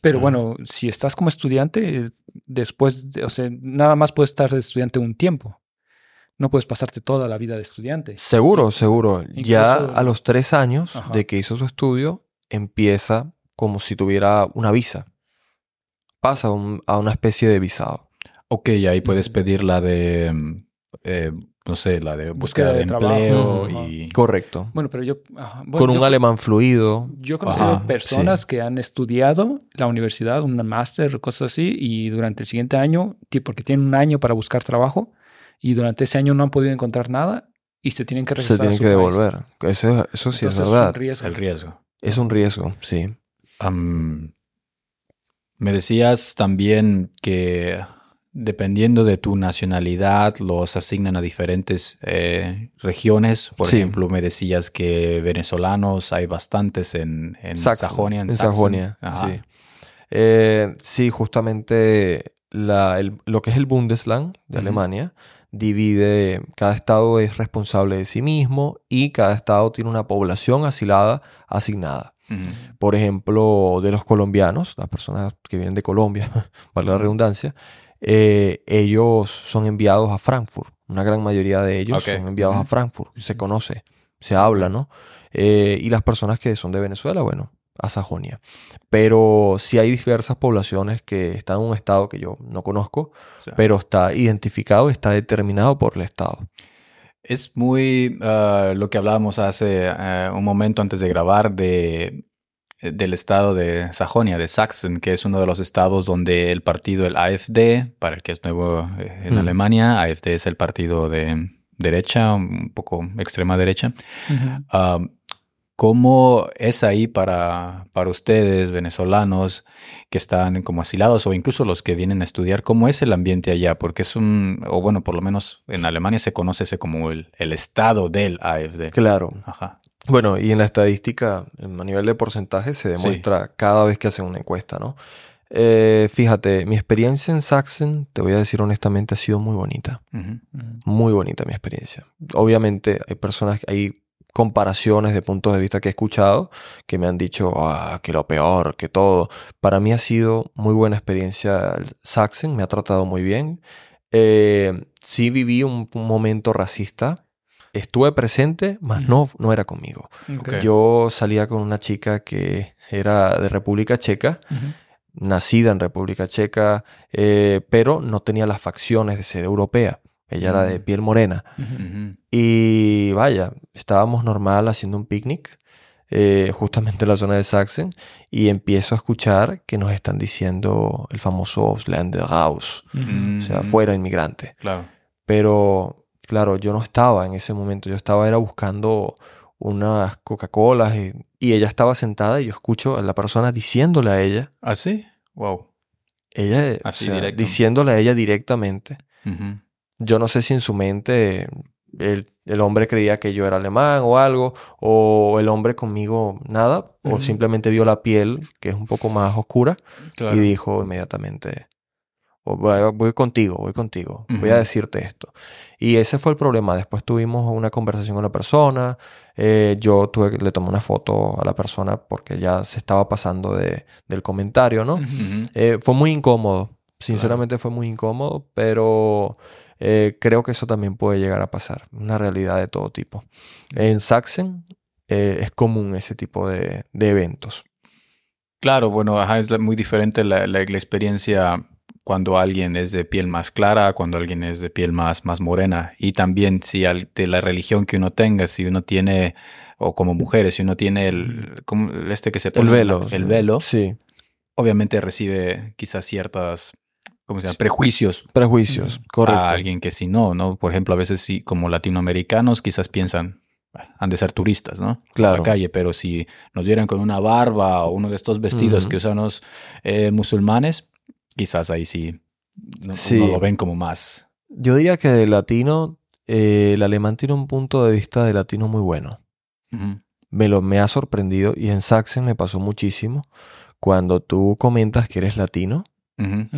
Pero Ujú. bueno, si estás como estudiante, después, de- o sea, nada más puedes estar de estudiante un tiempo. No puedes pasarte toda la vida de estudiante. Seguro, seguro. Ya a los tres años Ajá. de que hizo su estudio, empieza como si tuviera una visa. Pasa a un- a una especie de visado. Ok, y ahí puedes Ujú. pedir la de, mm, eh, no sé, la de búsqueda Búsqueda de, trabajo, empleo ajá. y... Correcto. Bueno, pero yo... ajá, bueno, Con un yo- alemán fluido. Yo he conocido Ajá, personas sí. que han estudiado la universidad, un máster, cosas así, y durante el siguiente año, porque tienen un año para buscar trabajo, y durante ese año no han podido encontrar nada y se tienen que regresar. Se tienen a su que país. devolver. Eso, eso sí Entonces, es verdad. un riesgo. El riesgo. Es un riesgo, sí. Me decías también que dependiendo de tu nacionalidad los asignan a diferentes eh, regiones. Por Sí. ejemplo, me decías que venezolanos hay bastantes en, en Sachsen, Sajonia. En Sachsen. Sajonia, sí. Eh, sí, justamente la- el- lo que es el Bundesland de. Alemania divide, cada estado es responsable de sí mismo y cada estado tiene una población asilada asignada. Por ejemplo, de los colombianos, las personas que vienen de Colombia, [LAUGHS] vale la redundancia, eh, ellos son enviados a Frankfurt. Una gran mayoría de ellos son enviados a. Frankfurt. Se conoce, se habla, ¿no? Eh, y las personas que son de Venezuela, bueno, a Sajonia. Pero sí hay diversas poblaciones que están en un estado que yo no conozco, O sea, pero está identificado, está determinado por el estado. Es muy ah, lo que hablábamos hace ah, un momento antes de grabar de, eh, del estado de Sajonia, de Sachsen, que es uno de los estados donde el partido, el AfD, para el que es nuevo eh, en Mm. Alemania, AfD es el partido de derecha, un poco extrema derecha. ¿Cómo es ahí para, para ustedes, venezolanos, que están como asilados o incluso los que vienen a estudiar? ¿Cómo es el ambiente allá? Porque es un, o bueno, por lo menos en Alemania se conoce ese como el, el estado del AfD. Claro. Ajá. Bueno, y en la estadística, a nivel de porcentaje, se demuestra cada vez que hacen una encuesta, ¿no? Eh, fíjate, mi experiencia en Sachsen, te voy a decir honestamente, ha sido muy bonita. Muy bonita mi experiencia. Obviamente hay personas, hay comparaciones de puntos de vista que he escuchado que me han dicho ah, que lo peor, que todo. Para mí ha sido muy buena experiencia Sachsen, me ha tratado muy bien. Eh, sí viví un, un momento racista. Estuve presente, mas no, no era conmigo. Ok. Yo salía con una chica que era de República Checa, Ujú. nacida en República Checa, eh, pero no tenía las facciones de ser europea. Ella era de Mm. piel morena. Ujú. Ujú. Y vaya, estábamos normal haciendo un picnic, eh, justamente en la zona de Sachsen, y empiezo a escuchar que nos están diciendo el famoso Ausländer-Raus, o sea, fuera inmigrante. Claro. Pero, claro, yo no estaba en ese momento, yo estaba era buscando unas Coca-Colas y, y ella estaba sentada y yo escucho a la persona diciéndole a ella, ¿Ah, sí? Wow. ella, o Así sea, diciéndole a ella directamente. Yo no sé si en su mente el, el hombre creía que yo era alemán o algo, o el hombre conmigo nada, o simplemente vio la piel, que es un poco más oscura, Claro. y dijo inmediatamente, "Oh, voy, voy contigo, voy contigo, voy a decirte esto. Y ese fue el problema. Después tuvimos una conversación con la persona, eh, yo tuve, le tomé una foto a la persona porque ya se estaba pasando de, del comentario, ¿no? Eh, fue muy incómodo, sinceramente fue muy incómodo, pero eh, creo que eso también puede llegar a pasar, una realidad de todo tipo. En Sachsen eh, es común ese tipo de, de eventos. Claro, bueno, ajá, es muy diferente la, la- la experiencia cuando alguien es de piel más clara, cuando alguien es de piel más, más morena. Y también si al- de la religión que uno tenga, si uno tiene, o como mujeres, si uno tiene el, como este que se El pone velo. el velo, Sí, obviamente recibe quizás ciertas, ¿cómo se llama? Prejuicios prejuicios, correcto. a alguien que si no, ¿no? Por ejemplo, a veces sí, como latinoamericanos quizás piensan, "Ah, han de ser turistas, ¿no? Claro. La calle, pero si nos vieran con una barba o uno de estos vestidos que usan los eh, musulmanes, quizás ahí sí, no, Sí. uno lo ven como más. Yo diría que de latino, eh, el alemán tiene un punto de vista de latino muy bueno. Me, lo, me ha sorprendido y en Sachsen me pasó muchísimo. Cuando tú comentas que eres latino,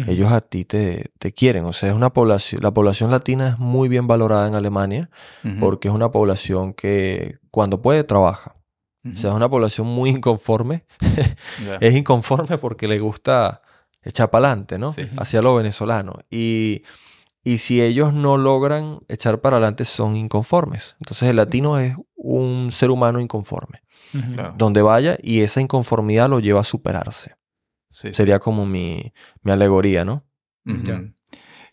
ellos a ti te, te quieren. O sea, es una población, la población latina es muy bien valorada en Alemania porque es una población que cuando puede trabaja. O sea, es una población muy inconforme. [LAUGHS] Es inconforme porque le gusta echar para adelante, ¿no? Sí. Hacia lo venezolano. Y, y si ellos no logran echar para adelante, son inconformes. Entonces el latino es un ser humano inconforme. Claro. Donde vaya y esa inconformidad lo lleva a superarse. Sí. Sería como mi, mi alegoría, ¿no? Ujú. Ya.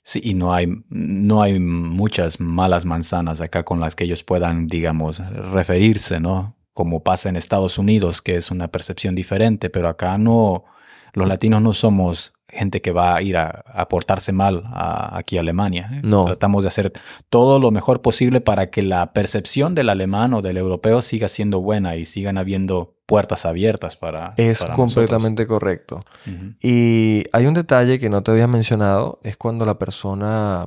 Sí, y no hay, no hay muchas malas manzanas acá con las que ellos puedan, digamos, referirse, ¿no? Como pasa en Estados Unidos, que es una percepción diferente, pero acá no, los latinos no somos gente que va a ir a, a portarse mal a- aquí a Alemania. ¿eh? No. Tratamos de hacer todo lo mejor posible para que la percepción del alemán o del europeo siga siendo buena y sigan habiendo puertas abiertas para. Es para completamente correcto. Y hay un detalle que no te había mencionado, es cuando la persona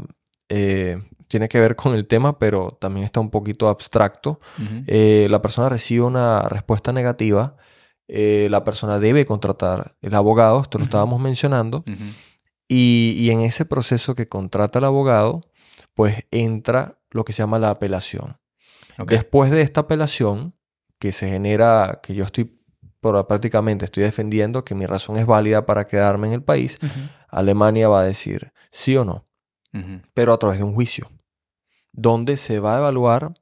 eh, tiene que ver con el tema, pero también está un poquito abstracto. Eh, la persona recibe una respuesta negativa, eh, la persona debe contratar el abogado, esto lo estábamos mencionando, y, y en ese proceso que contrata el abogado, pues entra lo que se llama la apelación. Después de esta apelación, que se genera, que yo estoy prácticamente estoy defendiendo que mi razón es válida para quedarme en el país, Alemania va a decir sí o no, pero a través de un juicio, donde se va a evaluar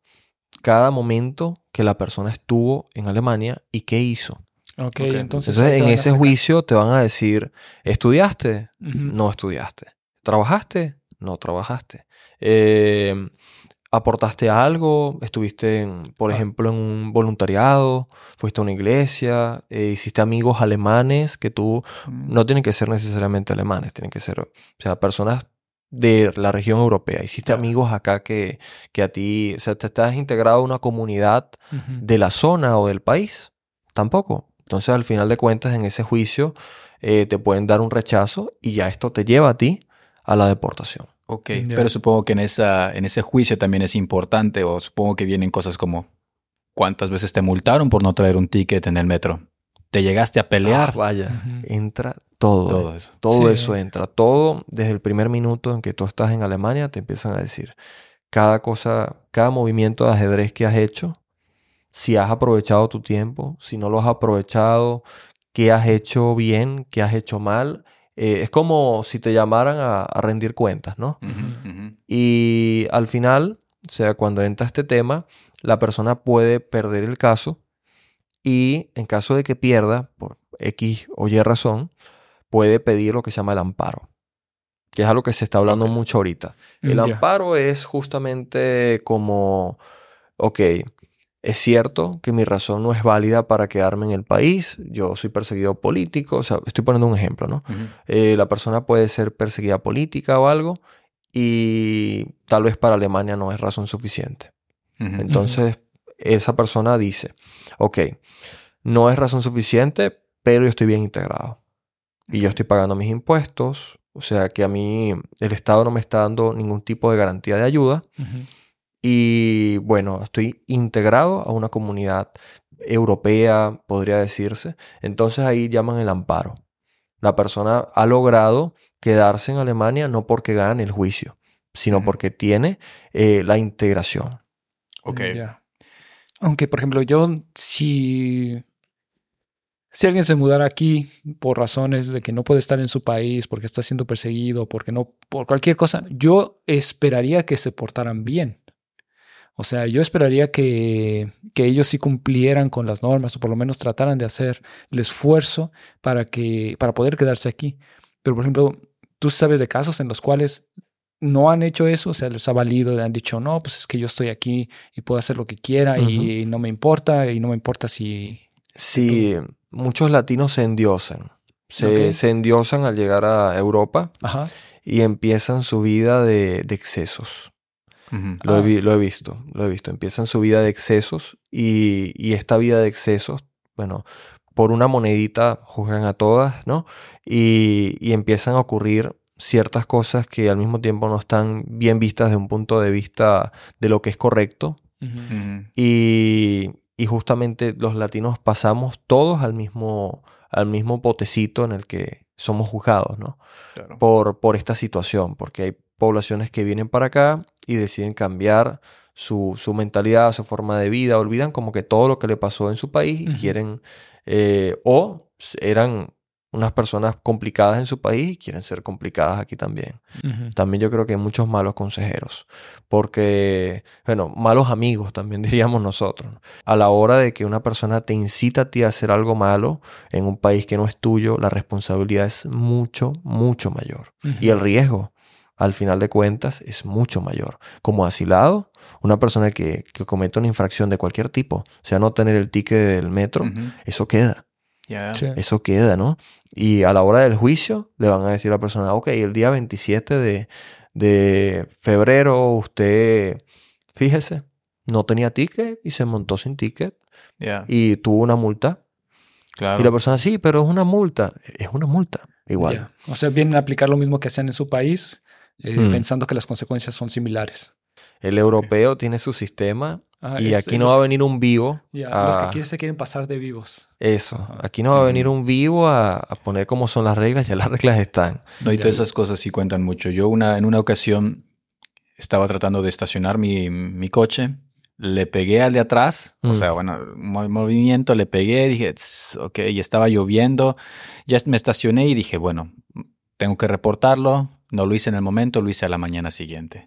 cada momento que la persona estuvo en Alemania y qué hizo. Ok, Ok. entonces. En ese juicio te van a decir, ¿estudiaste? No estudiaste. ¿Trabajaste? No trabajaste. Eh, ¿Aportaste algo? ¿Estuviste, en, por Ah. ejemplo, en un voluntariado? ¿Fuiste a una iglesia? Eh, ¿Hiciste amigos alemanes que tú... No tienen que ser necesariamente alemanes, tienen que ser, o sea, personas de la región europea. ¿Hiciste Claro. amigos acá que, que a ti, o sea, te estás integrado a una comunidad de la zona o del país? Tampoco. Entonces, al final de cuentas, en ese juicio eh, te pueden dar un rechazo y ya esto te lleva a ti a la deportación. Ok, pero supongo que en, esa, en ese juicio también es importante, o supongo que vienen cosas como cuántas veces te multaron por no traer un ticket en el metro. ¿Te llegaste a pelear? Ah, vaya, entra todo. Todo eso. Todo Sí. eso entra. Todo desde el primer minuto en que tú estás en Alemania te empiezan a decir cada cosa, cada movimiento de ajedrez que has hecho, si has aprovechado tu tiempo, si no lo has aprovechado, qué has hecho bien, qué has hecho mal. Eh, es como si te llamaran a, a rendir cuentas, ¿no? Y al final, o sea, cuando entra este tema, la persona puede perder el caso y en caso de que pierda, por X o Y razón, puede pedir lo que se llama el amparo, que es algo que se está hablando mucho ahorita. El amparo es justamente como, ok, es cierto que mi razón no es válida para quedarme en el país, yo soy perseguido político, o sea, estoy poniendo un ejemplo, ¿no? Eh, la persona puede ser perseguida política o algo y tal vez para Alemania no es razón suficiente. Entonces, esa persona dice, ok, no es razón suficiente, pero yo estoy bien integrado. Y yo estoy pagando mis impuestos, o sea que a mí el Estado no me está dando ningún tipo de garantía de ayuda. Y bueno, estoy integrado a una comunidad europea, podría decirse. Entonces ahí llaman el amparo. La persona ha logrado quedarse en Alemania no porque gane el juicio, sino porque tiene eh, la integración. Ok. Aunque, por ejemplo, yo si, si alguien se mudara aquí por razones de que no puede estar en su país, porque está siendo perseguido, porque no, por cualquier cosa, yo esperaría que se portaran bien. O sea, yo esperaría que, que ellos sí cumplieran con las normas o por lo menos trataran de hacer el esfuerzo para, que, para poder quedarse aquí. Pero, por ejemplo, tú sabes de casos en los cuales no han hecho eso, o sea, les ha valido, han dicho, no, pues es que yo estoy aquí y puedo hacer lo que quiera y no me importa, y no me importa si... Sí, muchos latinos se endiosan. Se, endiosan al llegar a Europa Ajá. y empiezan su vida de, de excesos. Lo, he Ah. lo he visto, lo he visto. Empiezan su vida de excesos y, y esta vida de excesos, bueno, por una monedita juzgan a todas, ¿no? Y, y empiezan a ocurrir ciertas cosas que al mismo tiempo no están bien vistas desde un punto de vista de lo que es correcto. Ujú. Ujú. Y, y justamente los latinos pasamos todos al mismo, al mismo potecito en el que somos juzgados, ¿no? Claro. por, por esta situación, porque hay poblaciones que vienen para acá y deciden cambiar su, su mentalidad, su forma de vida, olvidan como que todo lo que le pasó en su país y quieren, eh, o eran unas personas complicadas en su país y quieren ser complicadas aquí también. También yo creo que hay muchos malos consejeros, porque, bueno, malos amigos también [LAUGHS] diríamos nosotros. ¿no? A la hora de que una persona te incita a ti a hacer algo malo en un país que no es tuyo, la responsabilidad es mucho, mucho mayor. Y el riesgo, al final de cuentas, es mucho mayor. Como asilado, una persona que, que comete una infracción de cualquier tipo, o sea, no tener el ticket del metro, eso queda. Sí. Eso queda, ¿no? Y a la hora del juicio le van a decir a la persona, ok, el día 27 de, de febrero usted, fíjese, no tenía ticket y se montó sin ticket Ya, y tuvo una multa. claro. Y la persona, sí, pero es una multa. Es una multa, igual. O sea, vienen a aplicar lo mismo que hacían en su país, eh, Mm. pensando que las consecuencias son similares. El europeo tiene su sistema Ah, y es- aquí no va a venir un vivo. ya, a- Los que quieren, se quieren pasar de vivos. Eso, Ajá. aquí no va a venir Ujú. un vivo a, a poner cómo son las reglas, ya las reglas están. No, y todas esas cosas sí cuentan mucho. Yo una, en una ocasión estaba tratando de estacionar mi, mi coche, le pegué al de atrás, o Mm. sea, bueno, mo- movimiento, le pegué, dije, "Tss, ok, y estaba lloviendo, ya me estacioné y dije, bueno, tengo que reportarlo, no lo hice en el momento, lo hice a la mañana siguiente.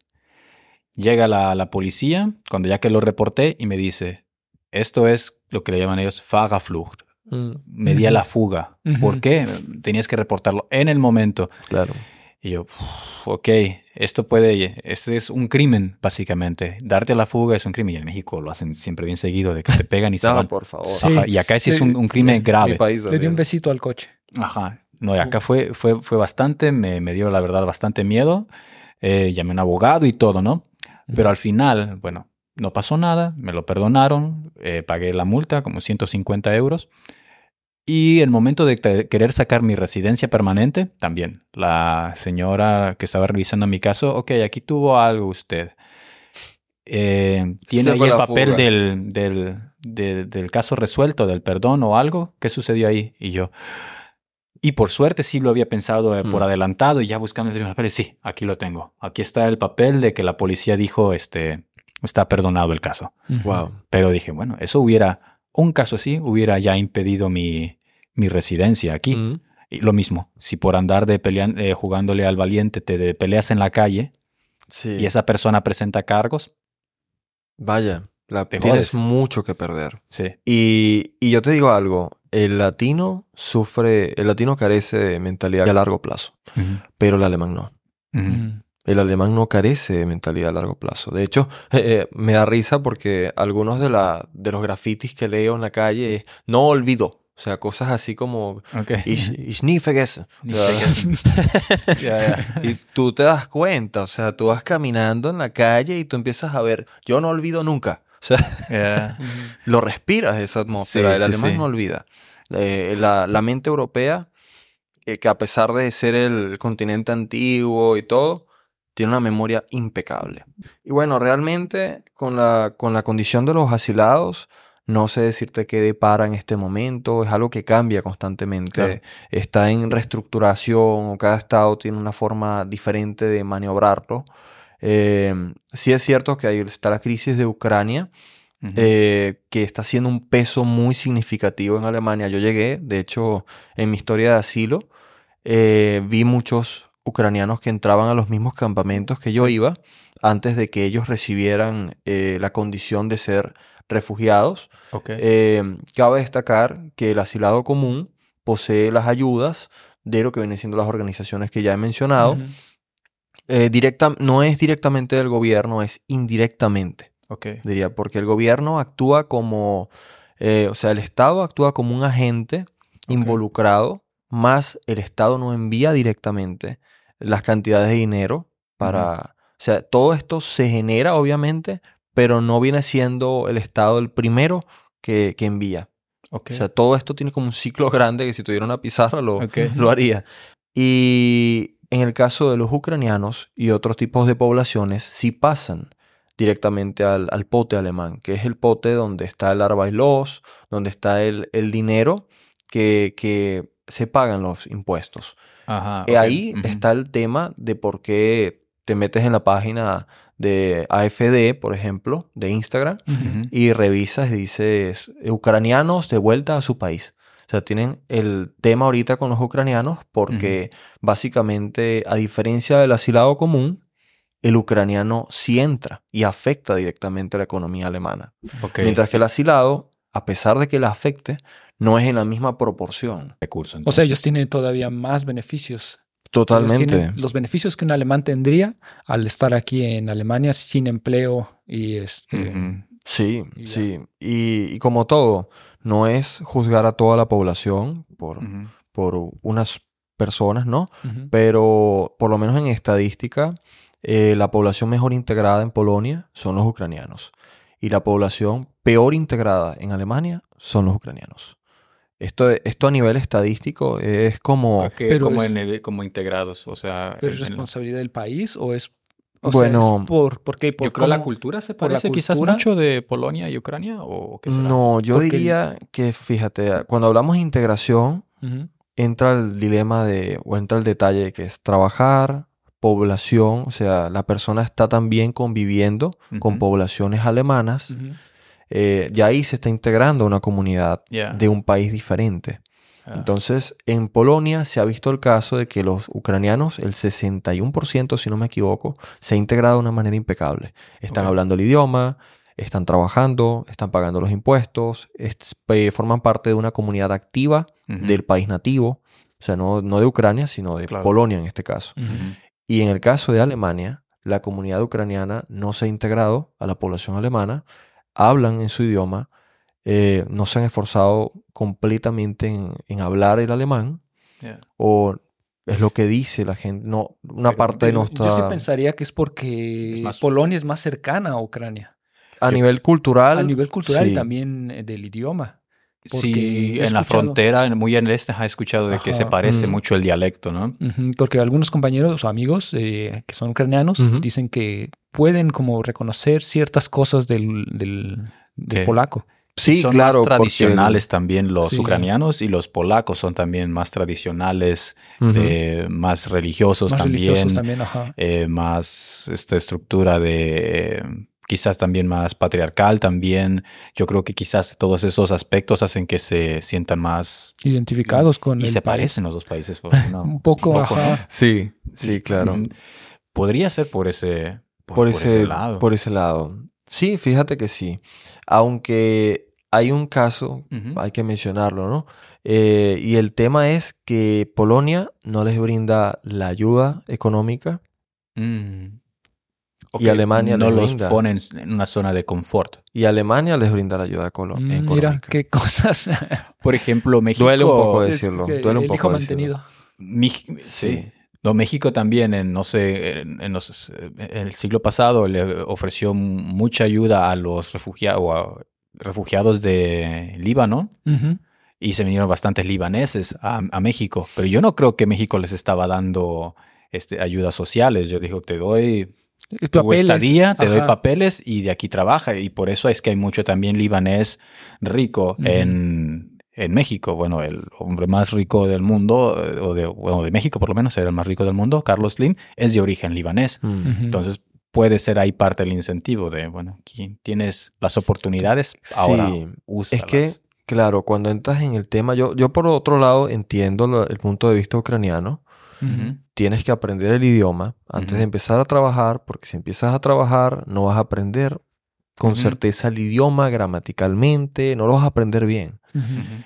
Llega la, la policía, cuando ya que lo reporté, y me dice, esto es lo que le llaman ellos Fahrerflucht, Mm, me di a la fuga. ¿Por qué? Tenías que reportarlo en el momento. claro. Y yo, "Uf, ok, esto puede, este es un crimen, básicamente. Darte a la fuga es un crimen. Y en México lo hacen siempre bien seguido, de que te pegan y [LAUGHS] se van. por favor. Sí. Ajá, y acá sí es un, un crimen grave. país Le di un besito al coche. Ajá. No, acá fue, fue, fue bastante, me, me dio la verdad bastante miedo. Eh, llamé a un abogado y todo, ¿no? Pero al final, bueno, no pasó nada, me lo perdonaron, eh, pagué la multa, como 150 euros. Y el momento de querer sacar mi residencia permanente, también. La señora que estaba revisando mi caso, ok, aquí tuvo algo usted. Eh, ¿Tiene ahí el papel del, del, del, del caso resuelto, del perdón o algo? ¿Qué sucedió ahí? Y yo, y por suerte sí lo había pensado eh, por Mm. adelantado y ya buscando mis papeles, sí, aquí lo tengo. Aquí está el papel de que la policía dijo, este, está perdonado el caso. Wow. Pero dije, bueno, eso hubiera, un caso así hubiera ya impedido mi, mi residencia aquí. Mm, Y lo mismo, si por andar de pelean- eh, jugándole al valiente te de- peleas en la calle Sí. y esa persona presenta cargos, Vaya, la, tienes mucho que perder. sí. Y, y yo te digo algo, el latino sufre, el latino carece de mentalidad a largo plazo, pero el alemán no. Mm. El alemán no carece de mentalidad a largo plazo. De hecho, [LAUGHS] eh, me da risa porque algunos de, la, de los grafitis que leo en la calle es no olvido. O sea, cosas así como Ok. ich, ich nie vergesse. [LAUGHS] [LAUGHS] Y tú te das cuenta, o sea, tú vas caminando en la calle y tú empiezas a ver, yo no olvido nunca. [LAUGHS] Sea, Ya. [LAUGHS] lo respiras esa atmósfera. Sí, el sí, alemán sí. no olvida. Eh, la, la mente europea, eh, que a pesar de ser el continente antiguo y todo, tiene una memoria impecable. Y bueno, realmente con la, con la condición de los asilados, no sé decirte qué depara en este momento, es algo que cambia constantemente, Claro. está en reestructuración, o cada estado tiene una forma diferente de maniobrarlo. Eh, sí es cierto que ahí está la crisis de Ucrania, Ujú. eh, que está haciendo un peso muy significativo en Alemania. Yo llegué, de hecho, en mi historia de asilo, eh, vi muchos ucranianos que entraban a los mismos campamentos que yo iba antes de que ellos recibieran eh, la condición de ser refugiados. Ok. Eh, cabe destacar que el asilado común posee las ayudas de lo que vienen siendo las organizaciones que ya he mencionado. Ujú. Eh, directa, no es directamente del gobierno, es indirectamente ok. diría, porque el gobierno actúa como, eh, o sea, el Estado actúa como un agente involucrado, más el Estado no envía directamente las cantidades de dinero para, o sea, todo esto se genera obviamente, pero no viene siendo el Estado el primero que, que envía. Ok. O sea, todo esto tiene como un ciclo [LAUGHS] grande que si tuviera una pizarra lo, lo haría. Y en el caso de los ucranianos y otros tipos de poblaciones, sí pasan directamente al, al pote alemán, que es el pote donde está el arbailos, donde está el, el dinero que, que se pagan los impuestos. Ajá. Y ok. ahí está el tema de por qué te metes en la página de AFD, por ejemplo, de Instagram, y revisas y dices ucranianos de vuelta a su país. O sea, tienen el tema ahorita con los ucranianos porque básicamente, a diferencia del asilado común, el ucraniano sí entra y afecta directamente a la economía alemana. Mientras que el asilado, a pesar de que la afecte, no es en la misma proporción. recurso. O sea, ellos tienen todavía más beneficios. Totalmente. los beneficios que un alemán tendría al estar aquí en Alemania sin empleo y este. Sí, Y sí. Y, y como todo, no es juzgar a toda la población por, por unas personas, ¿no? Pero por lo menos en estadística, eh, la población mejor integrada en Polonia son los ucranianos. Y la población peor integrada en Alemania son los ucranianos. Esto, esto a nivel estadístico es como... Que- Pero como, es- en el- como integrados, o sea... ¿Pero es responsabilidad del país o es... O Bueno, sea, por, ¿por qué? ¿Por Yo creo la cultura se parece quizás cultura. mucho de Polonia y Ucrania, ¿o qué será? No, yo Porque diría que, fíjate, cuando hablamos de integración, entra el dilema de, o entra el detalle que es trabajar, población, o sea, la persona está también conviviendo con poblaciones alemanas, Ujú. eh, y ahí se está integrando a una comunidad de un país diferente. Ah. Entonces, en Polonia se ha visto el caso de que los ucranianos, el 61%, si no me equivoco, se ha integrado de una manera impecable. Están hablando el idioma, están trabajando, están pagando los impuestos, es- eh, forman parte de una comunidad activa del país nativo, o sea, no, no de Ucrania, sino de Claro. Polonia en este caso. Y en el caso de Alemania, la comunidad ucraniana no se ha integrado a la población alemana, hablan en su idioma, eh, no se han esforzado completamente en, en hablar el alemán, o es lo que dice la gente, no, una Pero- parte no Pero Yo sí pensaría que es porque Es más- Polonia es más cercana a Ucrania. a nivel cultural. A nivel cultural sí. y también eh, del idioma. Porque Sí, en la frontera, muy en el este, he escuchado de que se parece Mm. mucho el dialecto, ¿no? Porque algunos compañeros o amigos eh, que son ucranianos dicen que pueden como reconocer ciertas cosas del, del, del Que- polaco. Sí, son claro. más porque- tradicionales también los Sí. ucranianos y los polacos son también más tradicionales, eh, más religiosos Más también, religiosos también, ajá. eh, más esta estructura de eh, quizás también más patriarcal también. Yo creo que quizás todos esos aspectos hacen que se sientan más Identificados con y el se país. parecen los dos países. ¿no? [LAUGHS] Un poco, ¿no? ajá. Sí, sí, claro. Ujú. Podría ser por ese, por, por, por ese, lado. por ese lado. Sí, fíjate que sí. Aunque hay un caso, hay que mencionarlo, ¿no? Eh, y el tema es que Polonia no les brinda la ayuda económica Mm. Y Alemania no les los brinda. ponen en una zona de confort. y Alemania les brinda la ayuda colo- Mm, económica. Mira, qué cosas. Por ejemplo, México. Duele un poco Es decirlo, que duele un el poco hijo decirlo. mantenido. Sí. No, México también, en, no sé, en, en los- en el siglo pasado le ofreció mucha ayuda a los refugiados, refugiados de Líbano y se vinieron bastantes libaneses a, a México. Pero yo no creo que México les estaba dando este, ayudas sociales. Yo digo, te doy Y tu papeles. estadía, te doy papeles y de aquí trabaja. Y por eso es que hay mucho también libanés rico Ujú. en, en México. Bueno, el hombre más rico del mundo, eh, o de, bueno, de México por lo menos, era el más rico del mundo, Carlos Slim, es de origen libanés. Mm. Entonces puede ser ahí parte del incentivo de, bueno, aquí tienes las oportunidades, ahora Sí, úsalas. Es que, claro, cuando entras en el tema, yo, yo por otro lado entiendo lo- el punto de vista ucraniano. Tienes que aprender el idioma antes de empezar a trabajar, porque si empiezas a trabajar no vas a aprender con certeza el idioma gramaticalmente, no lo vas a aprender bien.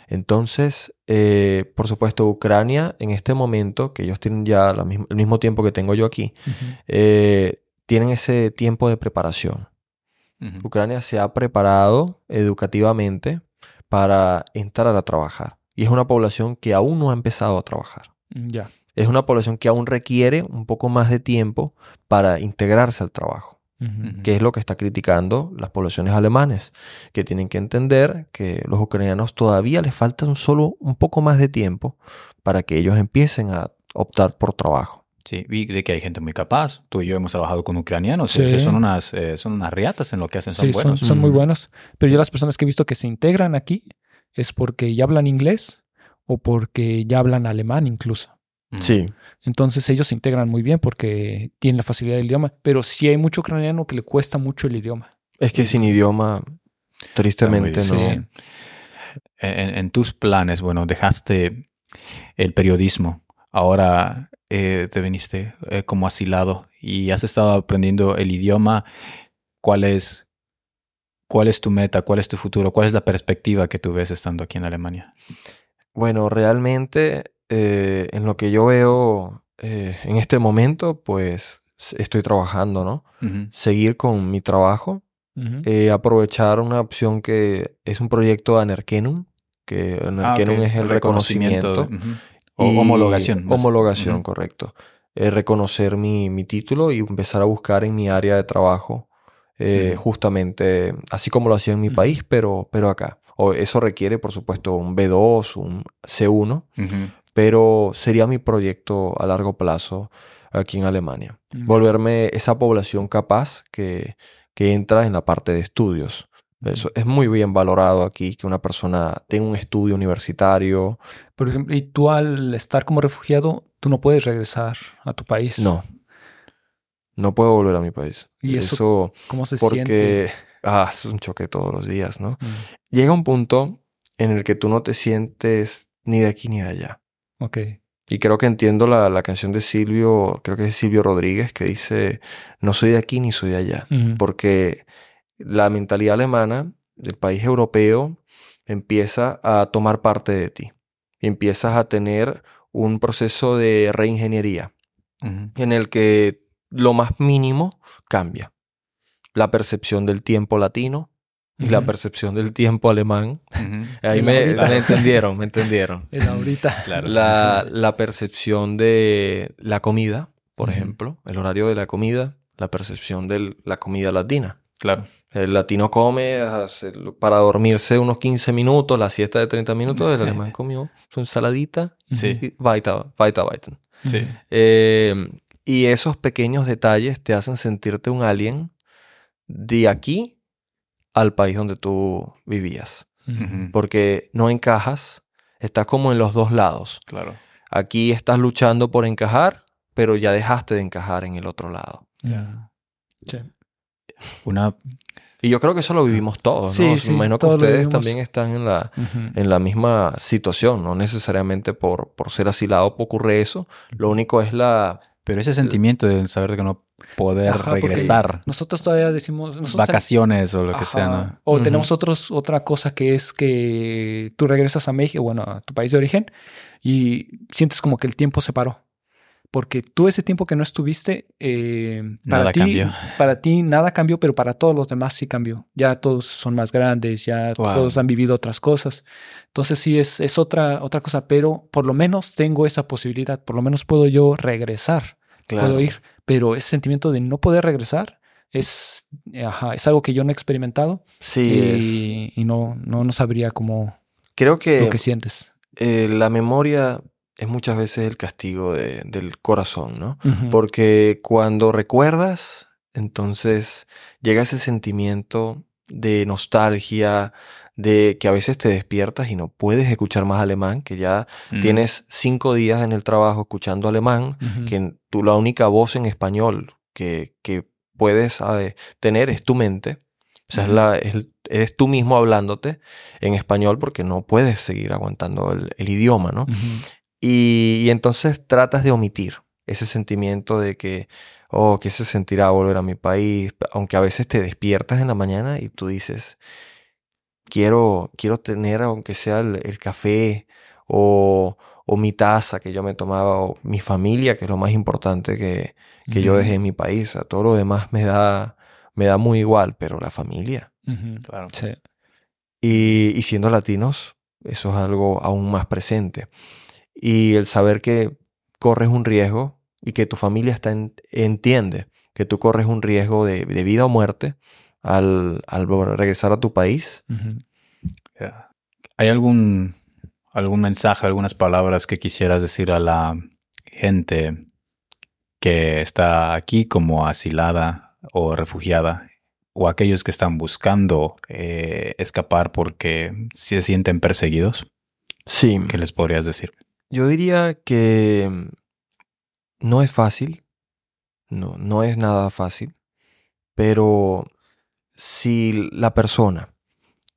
Entonces, eh, por supuesto, Ucrania en este momento, que ellos tienen ya la misma- el mismo tiempo que tengo yo aquí, eh, tienen ese tiempo de preparación. Ucrania se ha preparado educativamente para entrar a trabajar. Y es una población que aún no ha empezado a trabajar. Ya. Es una población que aún requiere un poco más de tiempo para integrarse al trabajo, Que es lo que está criticando las poblaciones alemanes, que tienen que entender que los ucranianos todavía les falta un solo un poco más de tiempo para que ellos empiecen a optar por trabajo. Sí, vi de que hay gente muy capaz. Tú y yo hemos trabajado con ucranianos. Sí. Sí, Son, unas, eh, son unas riatas en lo que hacen. Son Sí, son, buenos. son muy Mm. buenos. Pero yo las personas que he visto que se integran aquí es porque ya hablan inglés o porque ya hablan alemán incluso. Sí, Entonces ellos se integran muy bien porque tienen la facilidad del idioma. Pero sí hay mucho ucraniano que le cuesta mucho el idioma. es que sin idioma, tristemente no. En, en tus planes, bueno, dejaste el periodismo. Ahora eh, te viniste eh, como asilado y has estado aprendiendo el idioma. ¿Cuál es, ¿Cuál es tu meta? ¿Cuál es tu futuro? ¿Cuál es la perspectiva que tú ves estando aquí en Alemania? Bueno, realmente eh, en lo que yo veo eh, en este momento, pues estoy trabajando, ¿no? Seguir con mi trabajo eh, aprovechar una opción que es un proyecto de Anerkenum, que Ah, Anerkenum es el reconocimiento. O homologación. más. Homologación, correcto. Eh, reconocer mi, mi título y empezar a buscar en mi área de trabajo, justamente así como lo hacía en mi país, pero, pero acá. O eso requiere, por supuesto, un B2, un C1, Ujú. Pero sería mi proyecto a largo plazo aquí en Alemania. Volverme esa población capaz que, que entra en la parte de estudios. Eso es muy bien valorado aquí, que una persona tenga un estudio universitario. Por ejemplo, y tú al estar como refugiado, tú no puedes regresar a tu país. No. No puedo volver a mi país. ¿Y eso eso ¿Cómo se porque siente? ah, es un choque todos los días, ¿no? Llega un punto en el que tú no te sientes ni de aquí ni de allá. Ok. Y creo que entiendo la, la canción de Silvio, creo que es Silvio Rodríguez, que dice, no soy de aquí ni soy de allá. Porque la mentalidad alemana del país europeo empieza a tomar parte de ti. Y empiezas a tener un proceso de reingeniería en el que lo más mínimo cambia. La percepción del tiempo latino y la percepción del tiempo alemán. Ujú. [LAUGHS] Ahí El me, ahorita. me entendieron, me entendieron. [LAUGHS] Es ahorita. Claro. La, la percepción de la comida, por Ujú. ejemplo, el horario de la comida, la percepción de la comida latina. Claro. El latino come hace- para dormirse unos 15 minutos, la siesta de 30 minutos, el alemán comió su ensaladita Sí. y weiter, weiter, weiter. Sí. Eh, y esos pequeños detalles te hacen sentirte un alien de aquí al país donde tú vivías. Porque no encajas, estás como en los dos lados. Claro. Aquí estás luchando por encajar, pero ya dejaste de encajar en el otro lado. Ya. Sí. [LAUGHS] Una Y yo creo que eso lo vivimos todos, Sí, ¿no? sí, imagino que ustedes también están en la, en la misma situación, no necesariamente por, por ser asilado ocurre eso. Lo único es la... Pero ese sentimiento de saber que no poder Ajá, regresar, Nosotros todavía decimos... nosotros vacaciones o lo que sea, ¿no? O tenemos otros, otra cosa que es que tú regresas a México, bueno, a tu país de origen, y sientes como que el tiempo se paró. Porque tú ese tiempo que no estuviste, eh, para Nada ti, cambió. para ti nada cambió, pero para todos los demás sí cambió. Ya todos son más grandes, ya Wow. todos han vivido otras cosas. Entonces sí es, es otra, otra cosa, pero por lo menos tengo esa posibilidad, por lo menos puedo yo regresar, puedo ir, pero ese sentimiento de no poder regresar es, ajá, es algo que yo no he experimentado Sí, y, y no, no, no sabría cómo Creo que, lo que sientes. eh, la memoria es muchas veces el castigo de- del corazón, ¿no? Porque cuando recuerdas, entonces llega ese sentimiento de nostalgia, de que a veces te despiertas y no puedes escuchar más alemán, que ya Mm. tienes cinco días en el trabajo escuchando alemán, que tú la única voz en español que, que puedes tener es tu mente. O sea, es la, es- eres tú mismo hablándote en español porque no puedes seguir aguantando el, el idioma, ¿no? Y, y entonces tratas de omitir ese sentimiento de que, oh, ¿qué se sentirá volver a mi país? Aunque a veces te despiertas en la mañana y tú dices, quiero, quiero tener, aunque sea el, el café o, o mi taza que yo me tomaba, o mi familia, que es lo más importante que, que yo dejé en mi país. O sea, todo lo demás me da, me da muy igual, pero la familia. Claro. Sí. Y, y siendo latinos, eso es algo aún más presente. Y el saber que corres un riesgo y que tu familia está en- entiende que tú corres un riesgo de, de vida o muerte al, al regresar a tu país. ¿Hay algún, algún mensaje, algunas palabras que quisieras decir a la gente que está aquí como asilada o refugiada o aquellos que están buscando eh, escapar porque se sienten perseguidos? Sí. ¿Qué les podrías decir? Yo diría que no es fácil, no, no es nada fácil, pero si la persona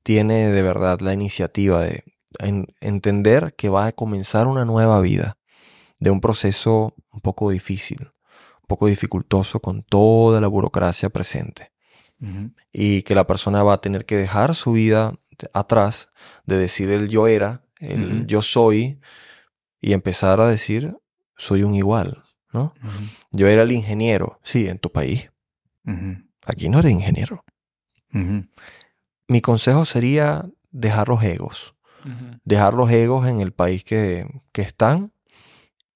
tiene de verdad la iniciativa de en- entender que va a comenzar una nueva vida, de un proceso un poco difícil, un poco dificultoso con toda la burocracia presente, y que la persona va a tener que dejar su vida atrás, de decir el yo era, el yo soy, y empezar a decir soy un igual, ¿no? Yo era el ingeniero, sí, en tu país. Aquí no eres ingeniero. Mi consejo sería dejar los egos. Dejar los egos en el país que, que están.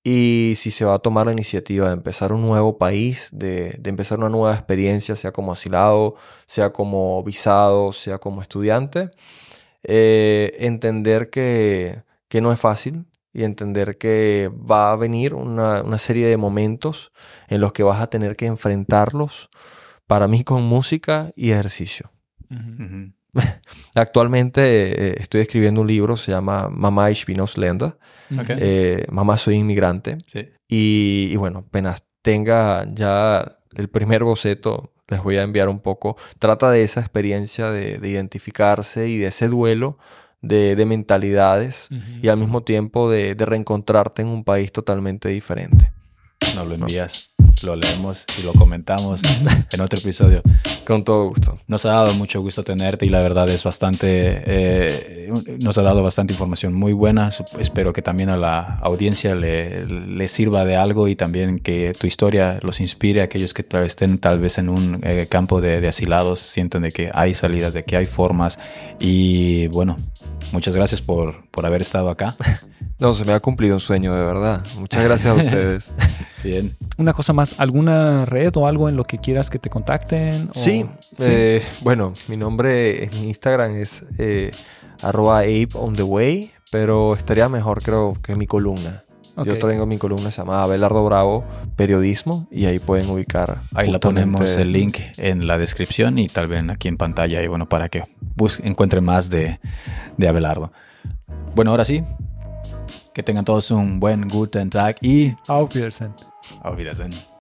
Y si se va a tomar la iniciativa de empezar un nuevo país, de, de empezar una nueva experiencia, sea como asilado, sea como visado, sea como estudiante, eh, entender que, que no es fácil y entender que va a venir una, una serie de momentos en los que vas a tener que enfrentarlos, para mí con música y ejercicio. [LAUGHS] Actualmente eh, estoy escribiendo un libro, se llama Mamá Ausländer, Ok. eh, Mamá soy inmigrante. Sí. Y, y bueno, apenas tenga ya el primer boceto, les voy a enviar un poco. Trata de esa experiencia de, de identificarse y de ese duelo de, de mentalidades y al mismo tiempo de, de reencontrarte en un país totalmente diferente. Nos lo envías, lo leemos y lo comentamos en otro episodio. Con todo gusto. Nos ha dado mucho gusto tenerte y la verdad es bastante, eh, nos ha dado bastante información muy buena. Espero que también a la audiencia le, le sirva de algo y también que tu historia los inspire a aquellos que estén tal vez en un eh, campo de, de asilados, sientan de que hay salidas, de que hay formas. Y bueno, muchas gracias por, por haber estado acá. [LAUGHS] No, se me ha cumplido un sueño, de verdad. Muchas gracias a ustedes. [LAUGHS] Bien. Una cosa más, ¿alguna red o algo en lo que quieras que te contacten? O- Sí, eh, bueno, mi nombre en Instagram es eh, arroba ape on the way, pero estaría mejor creo que mi columna. Yo tengo mi columna, se llama Abelardo Bravo Periodismo, y ahí pueden ubicar. Ahí la ponemos el link en la descripción y tal vez aquí en pantalla y bueno, para que bus encuentren más de, de Abelardo. Bueno, ahora sí, que tengan todos un buen Guten Tag y Auf Wiedersehen. auf Wiedersehen.